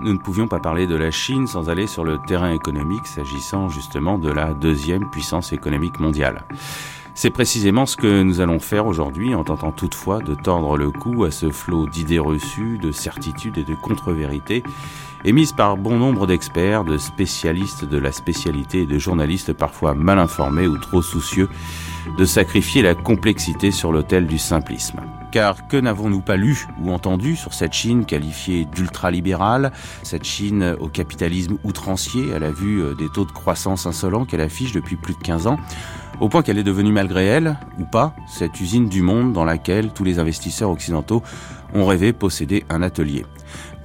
nous ne pouvions pas parler de la Chine sans aller sur le terrain économique s'agissant justement de la deuxième puissance économique mondiale. C'est précisément ce que nous allons faire aujourd'hui en tentant toutefois de tordre le cou à ce flot d'idées reçues, de certitudes et de contre-vérités émises par bon nombre d'experts, de spécialistes de la spécialité et de journalistes parfois mal informés ou trop soucieux de sacrifier la complexité sur l'autel du simplisme. Car que n'avons-nous pas lu ou entendu sur cette Chine qualifiée d'ultralibérale, cette Chine au capitalisme outrancier à la vue euh, des taux de croissance insolents qu'elle affiche depuis plus de 15 ans, au point qu'elle est devenue malgré elle, ou pas, cette usine du monde dans laquelle tous les investisseurs occidentaux ont rêvé posséder un atelier?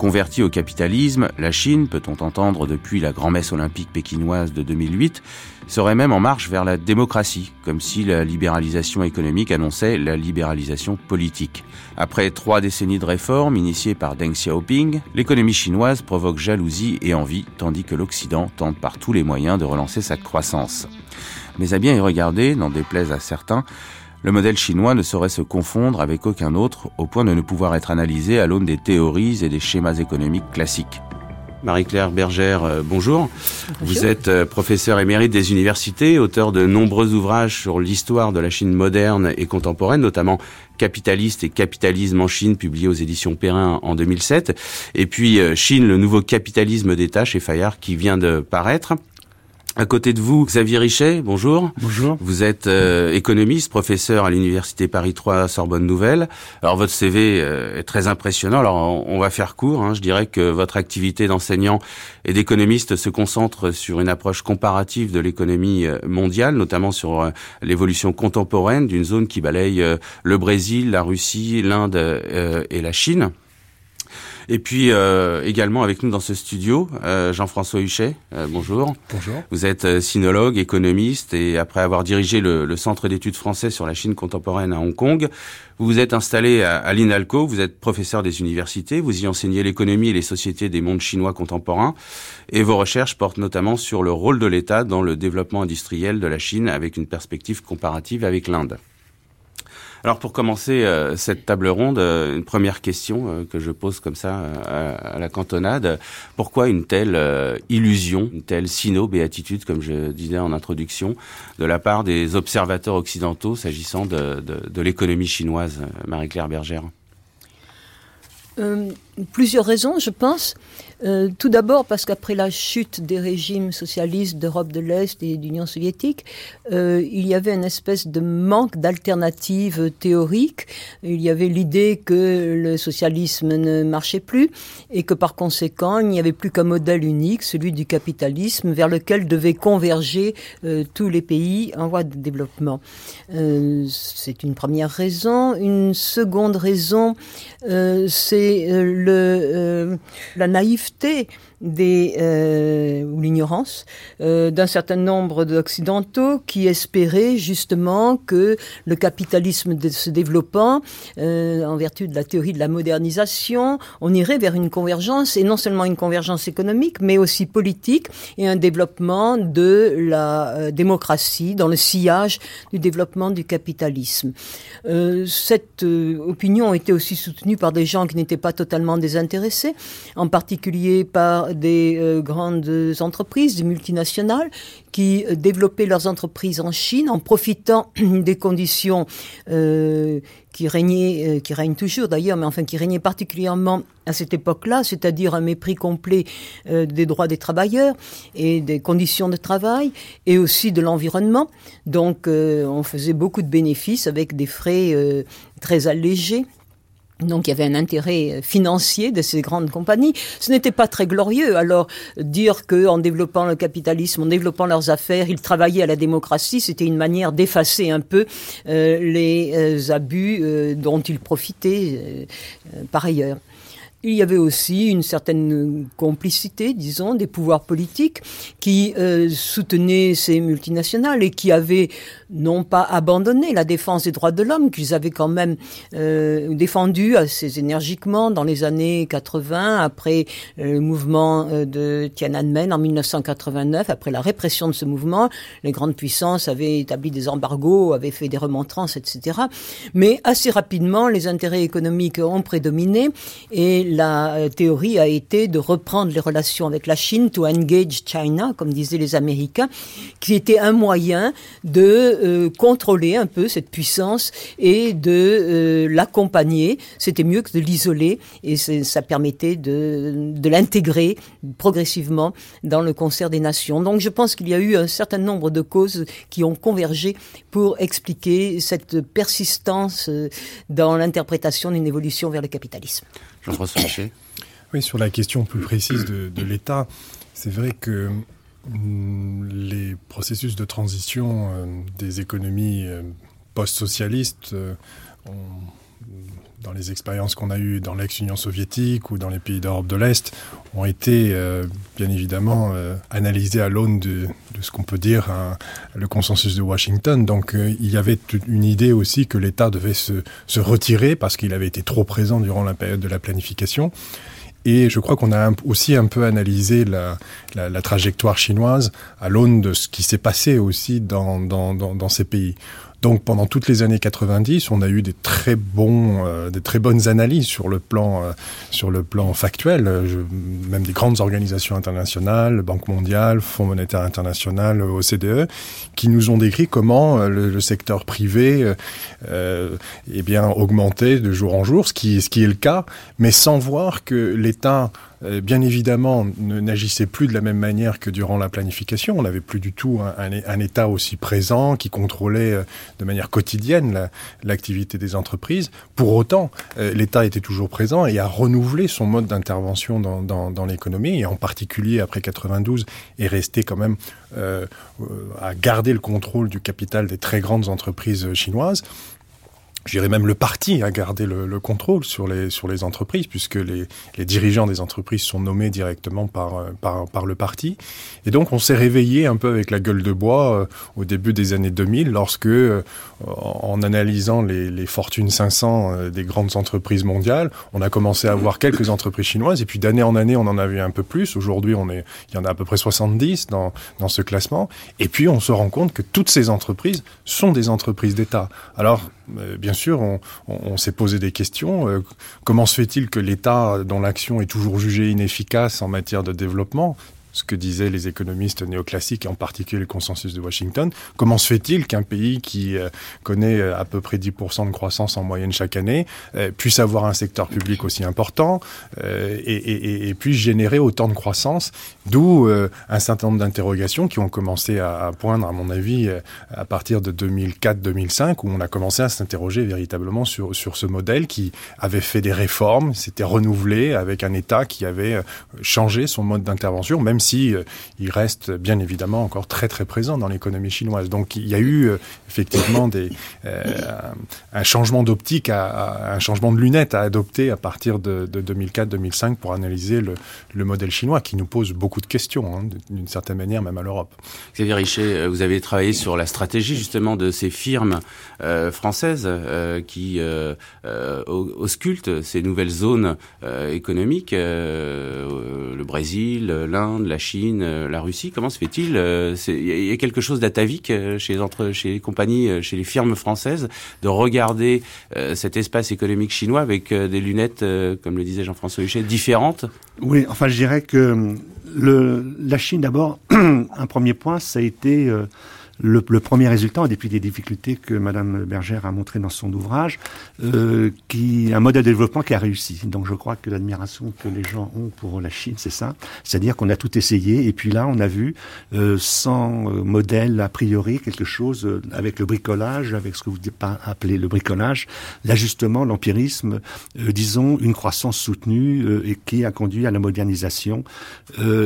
Convertie au capitalisme, la Chine, peut-on entendre depuis la grand-messe olympique pékinoise de 2008, serait même en marche vers la démocratie, comme si la libéralisation économique annonçait la libéralisation politique. Après trois décennies de réformes initiées par Deng Xiaoping, l'économie chinoise provoque jalousie et envie, tandis que l'Occident tente par tous les moyens de relancer sa croissance. Mais à bien y regarder, n'en déplaise à certains, le modèle chinois ne saurait se confondre avec aucun autre au point de ne pouvoir être analysé à l'aune des théories et des schémas économiques classiques. Marie-Claire Bergère, euh, bonjour. Vous êtes euh, professeur émérite des universités, auteur de nombreux ouvrages sur l'histoire de la Chine moderne et contemporaine, notamment Capitaliste et capitalisme en Chine, publié aux éditions Perrin en 2007, et puis euh, Chine, le nouveau capitalisme d'État chez Fayard qui vient de paraître. À côté de vous, Xavier Richet, bonjour. Bonjour. Vous êtes euh, économiste, professeur à l'Université Paris 3 Sorbonne Nouvelle. Alors votre CV euh, est très impressionnant. Alors on, va faire court. Hein. Je dirais que votre activité d'enseignant et d'économiste se concentre sur une approche comparative de l'économie euh, mondiale, notamment sur l'évolution contemporaine d'une zone qui balaye le Brésil, la Russie, l'Inde et la Chine. Et puis euh, également avec nous dans ce studio, euh, Jean-François Huchet. Euh, bonjour. Bonjour. Vous êtes sinologue, économiste, et après avoir dirigé le, le Centre d'études français sur la Chine contemporaine à Hong Kong, vous vous êtes installé à, à l'INALCO. Vous êtes professeur des universités. Vous y enseignez l'économie et les sociétés des mondes chinois contemporains. Et vos recherches portent notamment sur le rôle de l'État dans le développement industriel de la Chine, avec une perspective comparative avec l'Inde. Alors pour commencer euh, cette table ronde, euh, une première question euh, que je pose comme ça à, la cantonade. Pourquoi une telle illusion, une telle sino-béatitude, comme je disais en introduction, de la part des observateurs occidentaux s'agissant de, de, de l'économie chinoise, Marie-Claire Bergère? Plusieurs raisons, je pense. Euh, tout d'abord parce qu'après la chute des régimes socialistes d'Europe de l'Est et d'Union soviétique, euh, il y avait une espèce de manque d'alternatives théoriques. Il y avait l'idée que le socialisme ne marchait plus et que par conséquent, il n'y avait plus qu'un modèle unique, celui du capitalisme, vers lequel devaient converger euh, tous les pays en voie de développement. Euh, c'est une première raison. Une seconde raison, c'est le la naïveté acheter des, euh, ou l'ignorance euh, d'un certain nombre d'occidentaux qui espéraient justement que le capitalisme de, se développant, euh, en vertu de la théorie de la modernisation, on irait vers une convergence, et non seulement une convergence économique, mais aussi politique, et un développement de la euh, démocratie dans le sillage du développement du capitalisme. Euh, cette euh, opinion était aussi soutenue par des gens qui n'étaient pas totalement désintéressés, en particulier par des euh, grandes entreprises, des multinationales, qui euh, développaient leurs entreprises en Chine en profitant des conditions euh, qui régnaient, qui règnent toujours d'ailleurs, mais enfin qui régnaient particulièrement à cette époque-là, c'est-à-dire un mépris complet des droits des travailleurs et des conditions de travail, et aussi de l'environnement. Donc on faisait beaucoup de bénéfices avec des frais très allégés donc il y avait un intérêt financier de ces grandes compagnies. Ce n'était pas très glorieux. Alors dire que en développant le capitalisme, en développant leurs affaires, ils travaillaient à la démocratie, c'était une manière d'effacer un peu euh, les euh, abus euh, dont ils profitaient par ailleurs. Il y avait aussi une certaine complicité, disons, des pouvoirs politiques qui euh, soutenaient ces multinationales et qui avaient non pas abandonné la défense des droits de l'homme, qu'ils avaient quand même euh, défendu assez énergiquement dans les années 80, après euh, le mouvement euh, de Tiananmen en 1989, après la répression de ce mouvement, les grandes puissances avaient établi des embargos, avaient fait des remontrances, etc. Mais assez rapidement, les intérêts économiques ont prédominé et la théorie a été de reprendre les relations avec la Chine, to engage China, comme disaient les Américains, qui était un moyen de contrôler un peu cette puissance et de l'accompagner. C'était mieux que de l'isoler et ça permettait de, l'intégrer progressivement dans le concert des nations. Donc je pense qu'il y a eu un certain nombre de causes qui ont convergé pour expliquer cette persistance euh, dans l'interprétation d'une évolution vers le capitalisme. Jean-François Oui, sur la question plus précise de, l'État, c'est vrai que mm, les processus de transition euh, des économies euh, post-socialistes ont dans les expériences qu'on a eues dans l'ex-Union soviétique ou dans les pays d'Europe de l'Est, ont été euh, bien évidemment euh, analysées à l'aune de, ce qu'on peut dire le consensus de Washington. Donc euh, il y avait une idée aussi que l'État devait se, retirer parce qu'il avait été trop présent durant la période de la planification. Et je crois qu'on a aussi un peu analysé la, trajectoire chinoise à l'aune de ce qui s'est passé aussi dans ces pays. Donc pendant toutes les années 90, on a eu des très bons, euh, des très bonnes analyses sur le plan, euh, sur le plan factuel, même des grandes organisations internationales, Banque mondiale, Fonds monétaire international, OCDE, qui nous ont décrit comment euh, le, secteur privé euh, eh bien augmentait de jour en jour, ce qui, est le cas, mais sans voir que l'État bien évidemment, n'agissait plus de la même manière que durant la planification. On n'avait plus du tout un, État aussi présent qui contrôlait euh, de manière quotidienne l'activité la, des entreprises. Pour autant, euh, l'État était toujours présent et a renouvelé son mode d'intervention dans, l'économie, et en particulier après 92, est resté quand même euh, à garder le contrôle du capital des très grandes entreprises chinoises j'irais même le parti à garder le, le contrôle sur les sur les entreprises puisque les, les dirigeants des entreprises sont nommés directement par, euh, par par le parti. Et donc on s'est réveillé un peu avec la gueule de bois euh, au début des années 2000 lorsque euh, en analysant les, fortunes 500 euh, des grandes entreprises mondiales on a commencé à avoir quelques entreprises chinoises et puis d'année en année on en avait un peu plus aujourd'hui on il y en a à peu près 70 dans dans ce classement et puis on se rend compte que toutes ces entreprises sont des entreprises d'état alors euh, bien sûr, on, s'est posé des questions. Euh, comment se fait-il que l'État, dont l'action est toujours jugée inefficace en matière de développement, ce que disaient les économistes néoclassiques, en particulier le consensus de Washington. Comment se fait-il qu'un pays qui euh, connaît euh, à peu près 10% de croissance en moyenne chaque année euh, puisse avoir un secteur public aussi important et, et, et puisse générer autant de croissance? D'où un certain nombre d'interrogations qui ont commencé à, poindre, à mon avis, à partir de 2004-2005, où on a commencé à s'interroger véritablement sur, sur ce modèle qui avait fait des réformes, s'était renouvelé avec un État qui avait changé son mode d'intervention, même si euh, il reste bien évidemment encore très très présent dans l'économie chinoise. Donc il y a eu euh, effectivement euh, un changement d'optique, un changement de lunettes à adopter à partir de, de 2004-2005 pour analyser le, le modèle chinois qui nous pose beaucoup de questions hein, d'une certaine manière même à l'Europe. Xavier Richet, vous avez travaillé sur la stratégie justement de ces firmes françaises qui auscultent ces nouvelles zones économiques, le Brésil, l'Inde, la Chine, euh, la Russie. Comment se fait-il euh, Il y a quelque chose d'atavique euh, chez, chez les compagnies, euh, chez les firmes françaises, de regarder euh, cet espace économique chinois avec euh, des lunettes, euh, comme le disait Jean-François Huchet, différentes? Oui, enfin je dirais que la Chine d'abord, un premier point, ça a été... Euh, le, premier résultat, depuis des difficultés que Madame Bergère a montré dans son ouvrage, euh, qui un modèle de développement qui a réussi. Donc je crois que l'admiration que les gens ont pour la Chine, c'est ça, c'est-à-dire qu'on a tout essayé et puis là on a vu euh, sans modèle a priori quelque chose euh, avec le bricolage, avec ce que vous appelé le bricolage, l'ajustement, l'empirisme, disons une croissance soutenue et qui a conduit à la modernisation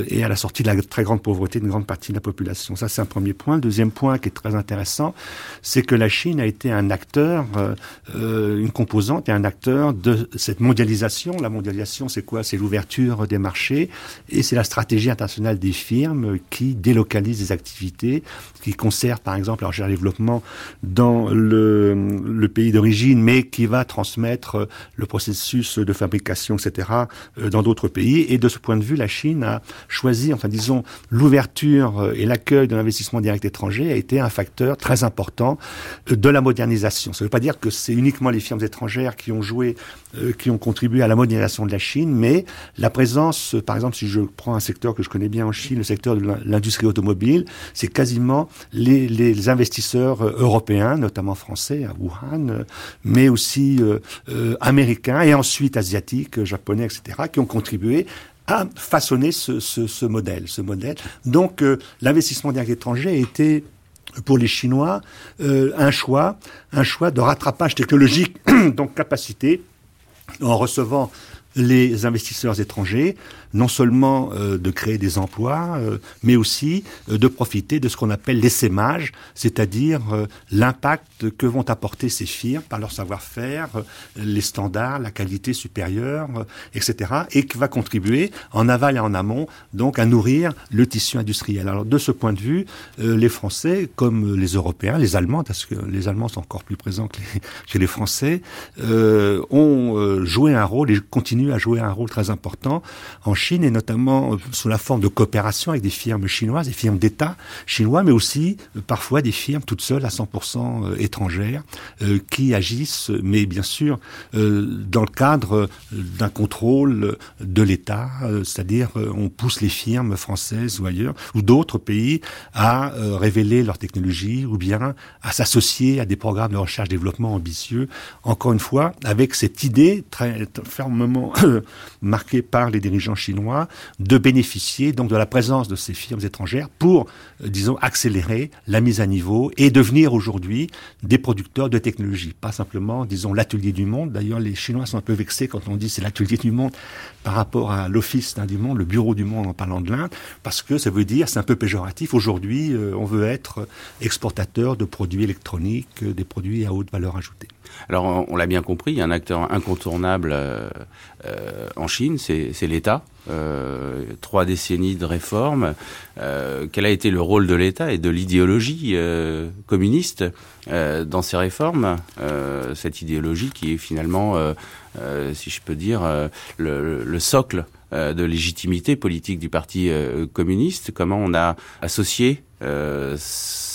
et à la sortie de la très grande pauvreté d'une grande partie de la population. Ça c'est un premier point. Deuxième point qui est très intéressant, c'est que la Chine a été un acteur, euh, euh, une composante et un acteur de cette mondialisation. La mondialisation, c'est quoi? C'est l'ouverture des marchés et c'est la stratégie internationale des firmes qui délocalisent des activités, qui conservent par exemple leur développement dans le, pays d'origine, mais qui va transmettre le processus de fabrication, etc., euh, dans d'autres pays. Et de ce point de vue, la Chine a choisi, enfin disons, l'ouverture et l'accueil de l'investissement direct étranger a été un facteur très important de la modernisation. Ça ne veut pas dire que c'est uniquement les firmes étrangères qui ont joué, qui ont contribué à la modernisation de la Chine, mais la présence, par exemple, si je prends un secteur que je connais bien en Chine, le secteur de l'industrie automobile, c'est quasiment les, investisseurs européens, notamment français à Wuhan, mais aussi américains et ensuite asiatiques, japonais, etc., qui ont contribué à façonner ce modèle. Ce modèle. Donc, euh, l'investissement direct étranger a été pour les Chinois euh, un choix, un choix de rattrapage technologique, donc capacité, en recevant les investisseurs étrangers, non seulement euh, de créer des emplois, euh, mais aussi euh, de profiter de ce qu'on appelle l'essaimage, c'est-à-dire l'impact que vont apporter ces firmes par leur savoir-faire, les standards, la qualité supérieure, etc., et qui va contribuer en aval et en amont, donc à nourrir le tissu industriel. Alors de ce point de vue, les Français, comme les Européens, les Allemands, parce que les Allemands sont encore plus présents que les, Français, ont joué un rôle et continuent à jouer un rôle très important Chine et notamment euh, sous la forme de coopération avec des firmes chinoises, des firmes d'État chinois, mais aussi euh, parfois des firmes toutes seules à 100% euh, étrangères qui agissent, mais bien sûr dans le cadre d'un contrôle de l'État, c'est-à-dire on pousse les firmes françaises ou ailleurs ou d'autres pays à révéler leur technologie ou bien à s'associer à des programmes de recherche-développement ambitieux. Encore une fois, avec cette idée très fermement marquée par les dirigeants chinois de bénéficier donc de la présence de ces firmes étrangères pour, euh, disons, accélérer la mise à niveau et devenir aujourd'hui des producteurs de technologie. Pas simplement, disons, l'atelier du monde. D'ailleurs, les Chinois sont un peu vexés quand on dit c'est l'atelier du monde par rapport à l'office du monde, le bureau du monde en parlant de l'Inde, parce que ça veut dire, c'est un peu péjoratif. Aujourd'hui, euh, on veut être exportateur de produits électroniques, euh, des produits à haute valeur ajoutée. Alors, on l'a bien compris, il y a un acteur incontournable en Chine, c'est l'État. Euh, trois décennies de réformes. Euh, quel a été le rôle de l'État et de l'idéologie euh, communiste dans ces réformes Cette idéologie qui est finalement, si je peux dire, le, socle de légitimité politique du Parti communiste. Comment on a associé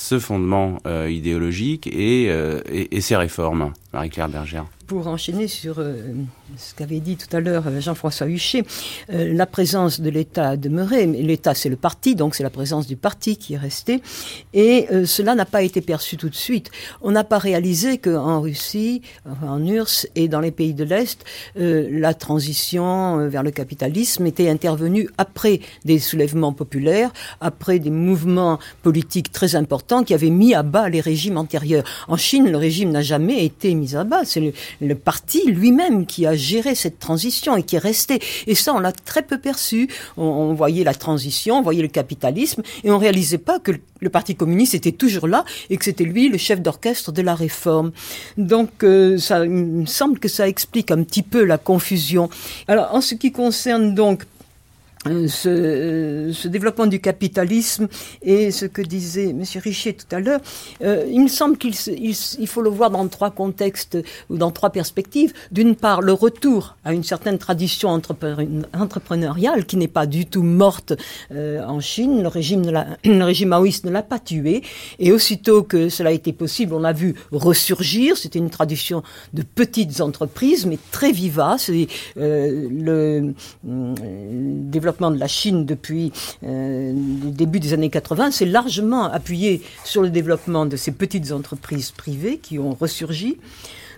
ce fondement idéologique et, et, et, ces réformes, Marie-Claire Bergère pour enchaîner sur euh, ce qu'avait dit tout à l'heure euh, Jean-François Huchet, euh, la présence de l'État a demeuré. L'État, c'est le parti, donc c'est la présence du parti qui est restée. Et cela n'a pas été perçu tout de suite. On n'a pas réalisé qu'en Russie, en URSS et dans les pays de l'Est, la transition vers le capitalisme était intervenue après des soulèvements populaires, après des mouvements politiques très importants qui avaient mis à bas les régimes antérieurs. En Chine, le régime n'a jamais été mis à bas. Le parti lui-même qui a géré cette transition et qui est resté. Et ça, on l'a très peu perçu. On, voyait la transition, on voyait le capitalisme, et on réalisait pas que le, Parti communiste était toujours là et que c'était lui le chef d'orchestre de la réforme. Donc, euh, ça, me semble que ça explique un petit peu la confusion. Alors, en ce qui concerne donc ce, ce, développement du capitalisme et ce que disait M. Richer tout à l'heure, euh, il me semble qu'il il, il, faut le voir dans trois contextes ou dans trois perspectives. D'une part, le retour à une certaine tradition entrepreneuriale qui n'est pas du tout morte euh, en Chine. Le régime, la, le régime maoïste ne l'a pas tué. Et aussitôt que cela a été possible, on a vu ressurgir. C'était une tradition de petites entreprises, mais très vivace. Et, euh, le, le développement de la Chine depuis euh, le début des années 80 s'est largement appuyé sur le développement de ces petites entreprises privées qui ont ressurgi.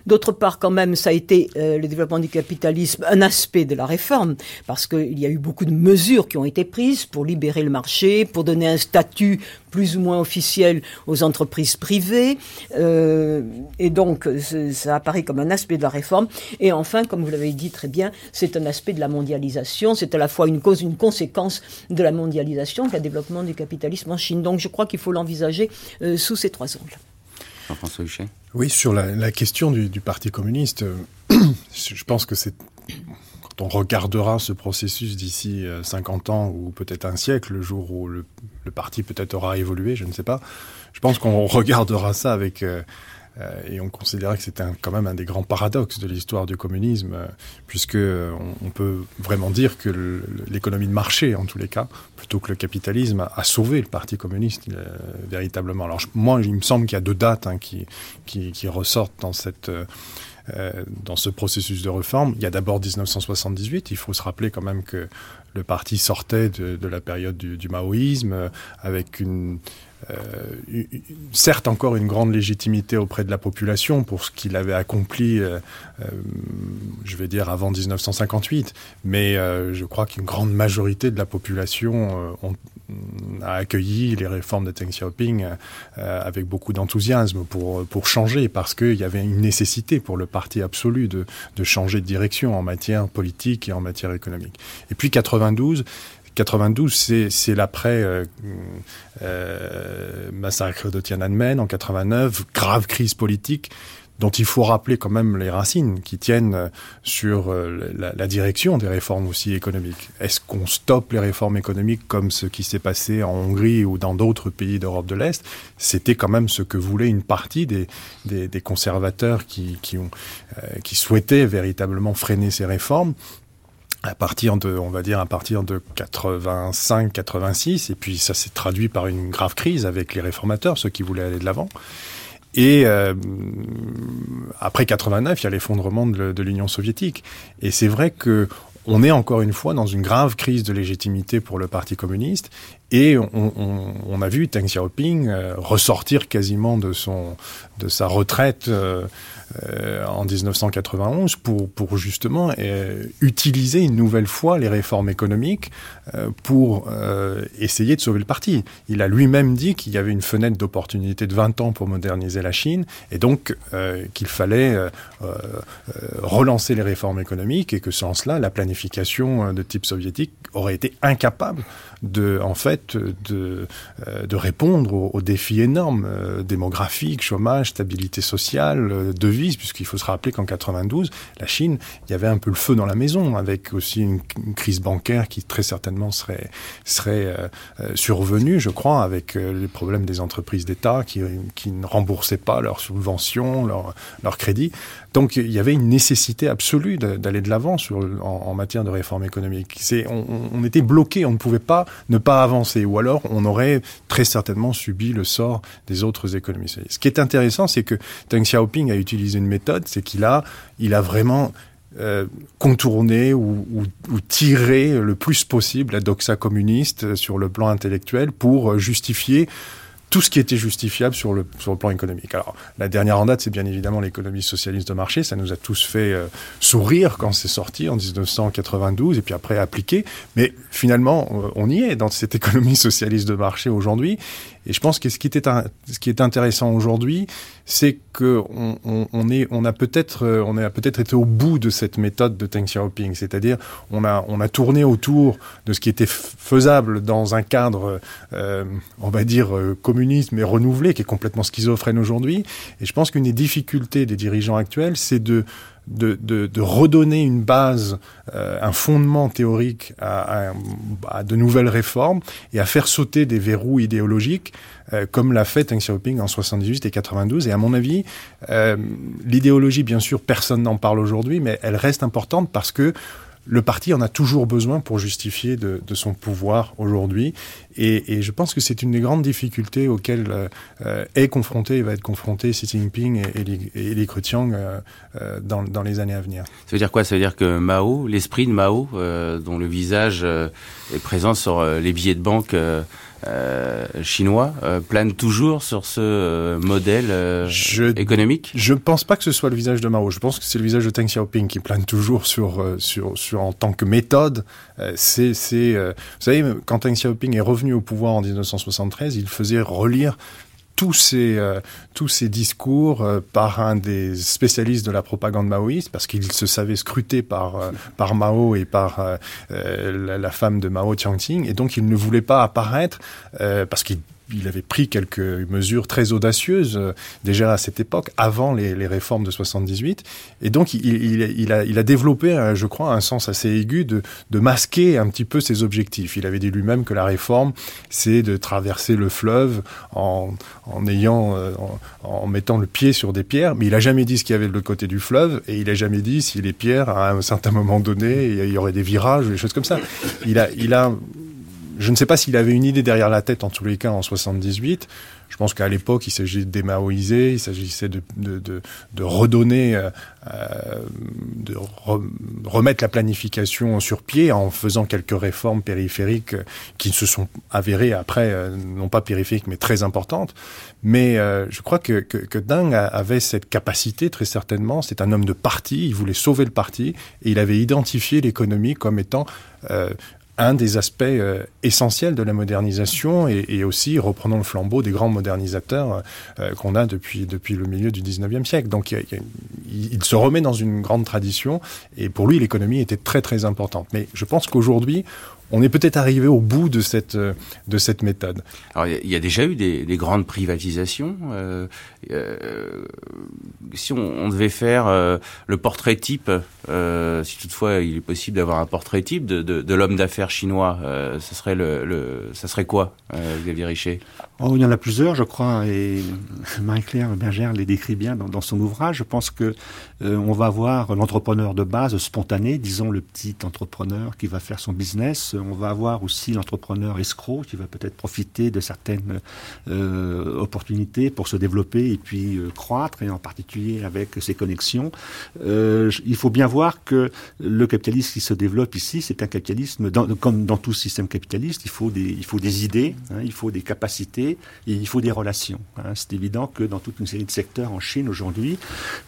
D'autre part, quand même, ça a été euh, le développement du capitalisme un aspect de la réforme, parce qu'il y a eu beaucoup de mesures qui ont été prises pour libérer le marché, pour donner un statut plus ou moins officiel aux entreprises privées, euh, et donc ça apparaît comme un aspect de la réforme. Et enfin, comme vous l'avez dit très bien, c'est un aspect de la mondialisation, c'est à la fois une cause, une conséquence de la mondialisation qu'un développement du capitalisme en Chine. Donc je crois qu'il faut l'envisager euh, sous ces trois angles. Jean-François Huchet. Oui, sur la, question du, Parti communiste, euh, je pense que c'est quand on regardera ce processus d'ici 50 euh, ans ou peut-être un siècle, le jour où le, parti peut-être aura évolué, je ne sais pas, je pense qu'on regardera ça avec, euh, et on considérait que c'était quand même un des grands paradoxes de l'histoire du communisme, puisque on, peut vraiment dire que l'économie de marché, en tous les cas, plutôt que le capitalisme, a, sauvé le Parti communiste véritablement. Alors moi, il me semble qu'il y a deux dates hein, qui, ressortent dans euh, ce processus de réforme. Il y a d'abord 1978. Il faut se rappeler quand même que le parti sortait de, la période du, maoïsme euh, avec une, euh, certes encore une grande légitimité auprès de la population pour ce qu'il avait accompli, euh, euh, je vais dire avant 1958, mais je crois qu'une grande majorité de la population a accueilli les réformes de Deng Xiaoping avec beaucoup d'enthousiasme pour, pour changer, parce qu'il y avait une nécessité pour le parti absolu de, de changer de direction en matière politique et en matière économique. Et puis 92, 92, c'est l'après euh, euh, massacre de Tiananmen en 89, grave crise politique dont il faut rappeler quand même les racines qui tiennent euh, sur euh, la, la direction des réformes aussi économiques. Est-ce qu'on stoppe les réformes économiques comme ce qui s'est passé en Hongrie ou dans d'autres pays d'Europe de l'Est? C'était quand même ce que voulait une partie des, des, des conservateurs qui, qui, ont, euh, qui souhaitaient véritablement freiner ces réformes à partir de, on va dire, à partir de 85, 86, et puis ça s'est traduit par une grave crise avec les réformateurs, ceux qui voulaient aller de l'avant. Et euh, après 89, il y a l'effondrement de, l'Union soviétique. Et c'est vrai que on est encore une fois dans une grave crise de légitimité pour le Parti communiste et on, on, on a vu Deng Xiaoping euh, ressortir quasiment de, son, de sa retraite euh, euh, en 1991 pour, pour justement euh, utiliser une nouvelle fois les réformes économiques euh, pour essayer de sauver le parti. Il a lui-même dit qu'il y avait une fenêtre d'opportunité de 20 ans pour moderniser la Chine et donc qu'il fallait relancer les réformes économiques et que sans cela, la planification de type soviétique aurait été incapable de, en fait, de, de répondre aux, défis énormes démographiques, chômage, stabilité sociale, euh, puisqu'il faut se rappeler qu'en 92, la Chine, il y avait un peu le feu dans la maison, avec aussi une, crise bancaire qui très certainement serait, serait euh, survenue, je crois, avec euh, les problèmes des entreprises d'État qui, ne remboursaient pas leurs subventions, leurs leur crédits. Donc il y avait une nécessité absolue d'aller de l'avant en, en matière de réforme économique. On, était bloqué, on ne pouvait pas ne pas avancer, ou alors on aurait très certainement subi le sort des autres économies. Ce qui est intéressant, c'est que Deng Xiaoping a utilisé une méthode, c'est qu'il a, il a vraiment euh, contourner ou, ou, ou tirer le plus possible la doxa communiste sur le plan intellectuel pour justifier tout ce qui était justifiable sur le, sur le plan économique. Alors, la dernière en date, c'est bien évidemment l'économie socialiste de marché. Ça nous a tous fait euh, sourire quand c'est sorti en 1992 et puis après appliqué. Mais finalement, euh, on y est dans cette économie socialiste de marché aujourd'hui. Et je pense que ce qui, était ce qui est intéressant aujourd'hui, c'est que on, on, a peut-être, euh, peut-être été au bout de cette méthode de Deng Xiaoping, c'est-à-dire on a, on a tourné autour de ce qui était faisable dans un cadre, euh, on va dire euh, communiste mais renouvelé, qui est complètement schizophrène aujourd'hui. Et je pense qu'une des difficultés des dirigeants actuels, c'est de de, de, de redonner une base, euh, un fondement théorique à, à, à, de nouvelles réformes et à faire sauter des verrous idéologiques, euh, comme l'a fait Deng Xiaoping en 78 et 92. Et à mon avis, euh, l'idéologie, bien sûr, personne n'en parle aujourd'hui, mais elle reste importante parce que le parti en a toujours besoin pour justifier de, de son pouvoir aujourd'hui. Et, et, je pense que c'est une des grandes difficultés auxquelles euh, est confronté et va être confronté Xi Jinping et, et, Li, et Li Keqiang euh, euh, dans, dans, les années à venir. Ça veut dire quoi? Ça veut dire que Mao, l'esprit de Mao, euh, dont le visage euh, est présent sur les billets de banque euh, chinois euh, plane toujours sur ce euh, modèle euh, je, économique? Je ne pense pas que ce soit le visage de Mao. Je pense que c'est le visage de Deng Xiaoping qui plane toujours sur, sur, sur en tant que méthode. Euh, c'est, vous savez, quand Deng Xiaoping est revenu au pouvoir en 1973, il faisait relire tous ces, euh, tous ces discours euh, par un des spécialistes de la propagande maoïste, parce qu'il se savait scruté par, euh, par Mao et par la, la, femme de Mao, Chiang Ting, et donc il ne voulait pas apparaître, parce qu'il il avait pris quelques mesures très audacieuses euh, déjà à cette époque, avant les, réformes de 78. Et donc, il, a, développé, je crois, un sens assez aigu de, masquer un petit peu ses objectifs. Il avait dit lui-même que la réforme, c'est de traverser le fleuve euh, en, mettant le pied sur des pierres. Mais il a jamais dit ce qu'il y avait de l'autre côté du fleuve, et il a jamais dit si les pierres, à un certain moment donné, il y aurait des virages ou des choses comme ça. Il a je ne sais pas s'il avait une idée derrière la tête, en tous les cas, en 78. Je pense qu'à l'époque, il s'agissait de démaoïser, il s'agissait de, de, de, de, redonner, euh, de re, remettre la planification sur pied en faisant quelques réformes périphériques qui se sont avérées après, euh, non pas périphériques, mais très importantes. Mais euh, je crois que, que, que Deng avait cette capacité, très certainement. C'est un homme de parti, il voulait sauver le parti, et il avait identifié l'économie comme étant euh, un des aspects euh, essentiels de la modernisation et, et, aussi reprenons le flambeau des grands modernisateurs euh, qu'on a depuis, depuis le milieu du 19e siècle. Donc il, il, il, se remet dans une grande tradition et pour lui l'économie était très très importante. Mais je pense qu'aujourd'hui on est peut-être arrivé au bout de cette, de cette méthode. Alors, il y a déjà eu des, des grandes privatisations. Euh, euh, si on, on, devait faire euh, le portrait type, euh, si toutefois il est possible d'avoir un portrait type de, de, de l'homme d'affaires chinois, euh, ce serait le, le, ça serait quoi, euh, Xavier Richer oh, Il y en a plusieurs, je crois, et Marie-Claire Bergère les décrit bien dans, dans, son ouvrage. Je pense que on va avoir l'entrepreneur de base spontané, disons le petit entrepreneur qui va faire son business on va avoir aussi l'entrepreneur escroc qui va peut-être profiter de certaines euh, opportunités pour se développer et puis euh, croître, et en particulier avec ses connexions. Euh, il faut bien voir que le capitalisme qui se développe ici, c'est un capitalisme, comme dans tout système capitaliste, il faut des, il faut des idées, hein, il faut des capacités, et il faut des relations. Hein. C'est évident que dans toute une série de secteurs en Chine aujourd'hui,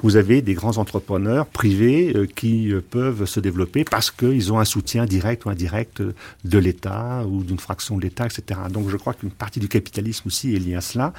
vous avez des grands entrepreneurs privés qui peuvent se développer parce qu'ils ont un soutien direct ou indirect de l'État ou d'une fraction de l'État, etc. Donc je crois qu'une partie du capitalisme aussi est liée à cela.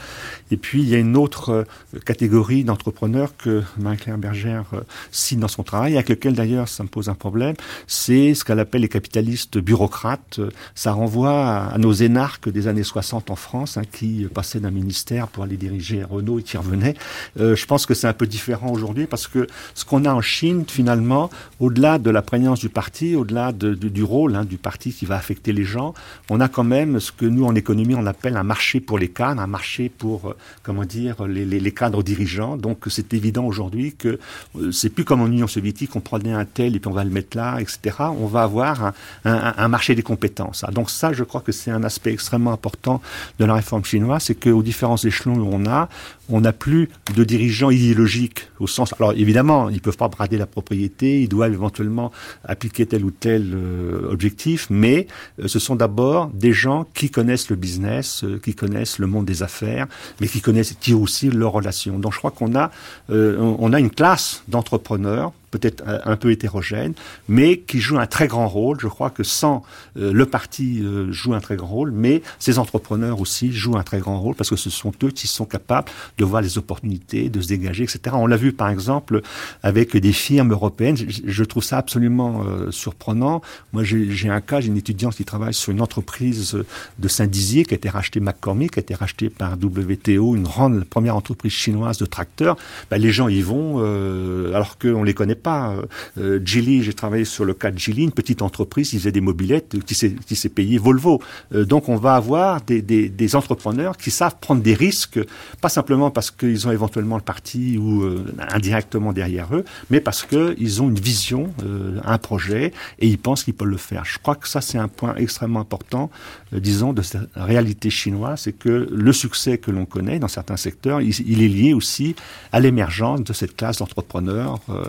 Et puis il y a une autre euh, catégorie d'entrepreneurs que Marie-Claire Bergère euh, cite dans son travail, avec lequel d'ailleurs ça me pose un problème, c'est ce qu'elle appelle les capitalistes bureaucrates. Ça renvoie à, nos énarques des années 60 en France, hein, qui passaient d'un ministère pour aller diriger Renault et qui revenaient. Euh, je pense que c'est un peu différent aujourd'hui parce que ce qu'on a en Chine, finalement, au-delà de la prégnance du parti, au-delà de, de, du rôle hein, du parti qui va affecter les gens, on a quand même ce que nous en économie on appelle un marché pour les cadres, un marché pour euh, comment dire les, cadres dirigeants. Donc c'est évident aujourd'hui que euh, c'est plus comme en Union soviétique, on prenait un tel et puis on va le mettre là, etc. On va avoir un, un, un marché des compétences. Donc ça, je crois que c'est un aspect extrêmement important de la réforme chinoise, c'est qu'aux différents échelons où on a, on n'a plus de dirigeants idéologiques au sens. Alors évidemment, ils peuvent pas brader la propriété, ils doivent éventuellement appliquer tel ou tel euh, objectif, mais euh, ce sont d'abord des gens qui connaissent le business, euh, qui connaissent le monde des affaires, mais qui connaissent qui aussi leurs relations. Donc je crois qu'on a on a une classe d'entrepreneurs peut-être un peu hétérogène, mais qui joue un très grand rôle. Je crois que sans euh, le parti euh, joue un très grand rôle, mais ces entrepreneurs aussi jouent un très grand rôle parce que ce sont eux qui sont capables de voir les opportunités, de se dégager, etc. On l'a vu par exemple avec des firmes européennes. Je, trouve ça absolument euh, surprenant. Moi, j'ai un cas, j'ai une étudiante qui travaille sur une entreprise de Saint-Dizier qui a été rachetée McCormick, qui a été rachetée par WTO, une grande première entreprise chinoise de tracteurs. Ben, les gens y vont euh, alors qu'on les connaît pas. Euh, Geely, j'ai travaillé sur le cas de Geely, une petite entreprise, ils faisaient des mobilettes qui s'est payé Volvo. Euh, donc on va avoir des, des, des, entrepreneurs qui savent prendre des risques, pas simplement parce qu'ils ont éventuellement le parti ou euh, indirectement derrière eux, mais parce qu'ils ont une vision, euh, un projet, et ils pensent qu'ils peuvent le faire. Je crois que ça c'est un point extrêmement important, euh, disons, de cette réalité chinoise, c'est que le succès que l'on connaît dans certains secteurs, il, il, est lié aussi à l'émergence de cette classe d'entrepreneurs euh,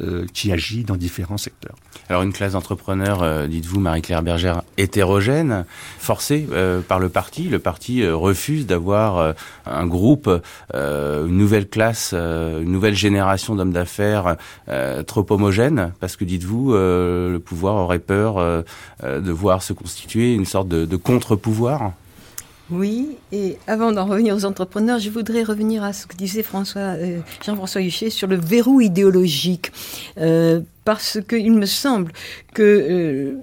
euh, qui agit dans différents secteurs. Alors une classe d'entrepreneurs, euh, dites-vous Marie-Claire Bergère, hétérogène, forcée euh, par le parti. Le parti euh, refuse d'avoir euh, un groupe, une nouvelle classe, une nouvelle génération d'hommes d'affaires trop homogène, parce que dites-vous, le pouvoir aurait peur de voir se constituer une sorte de, de contre-pouvoir. Oui, et avant d'en revenir aux entrepreneurs, je voudrais revenir à ce que disait euh, Jean-François Huchet sur le verrou idéologique, euh, parce qu'il me semble que euh,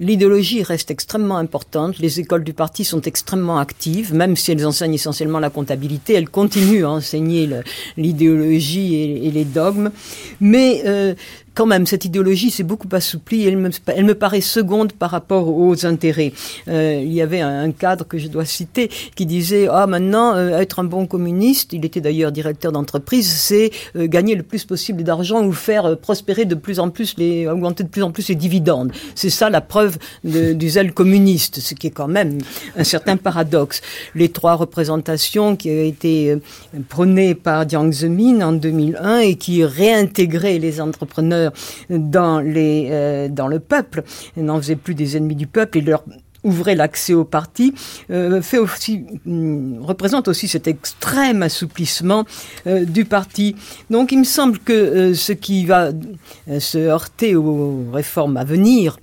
L'idéologie reste extrêmement importante. Les écoles du parti sont extrêmement actives, même si elles enseignent essentiellement la comptabilité. Elles continuent à enseigner l'idéologie et, les dogmes. Mais quand même, cette idéologie s'est beaucoup assouplie. Elle me, elle me paraît seconde par rapport aux intérêts. Euh, il y avait un, cadre que je dois citer qui disait ah maintenant euh, être un bon communiste, il était d'ailleurs directeur d'entreprise, c'est euh, gagner le plus possible d'argent ou faire prospérer de plus en plus les augmenter de plus en plus les dividendes. C'est ça la preuve du zèle communiste, ce qui est quand même un certain paradoxe. Les trois représentations qui ont été prônées par Jiang Zemin en 2001 et qui réintégraient les entrepreneurs dans, les, euh, dans le peuple, n'en faisait plus des ennemis du peuple. Et leur ouvrait l'accès au parti, euh, fait aussi, hum, représente aussi cet extrême assouplissement euh, du parti. Donc il me semble que ce qui va se heurter aux réformes à venir,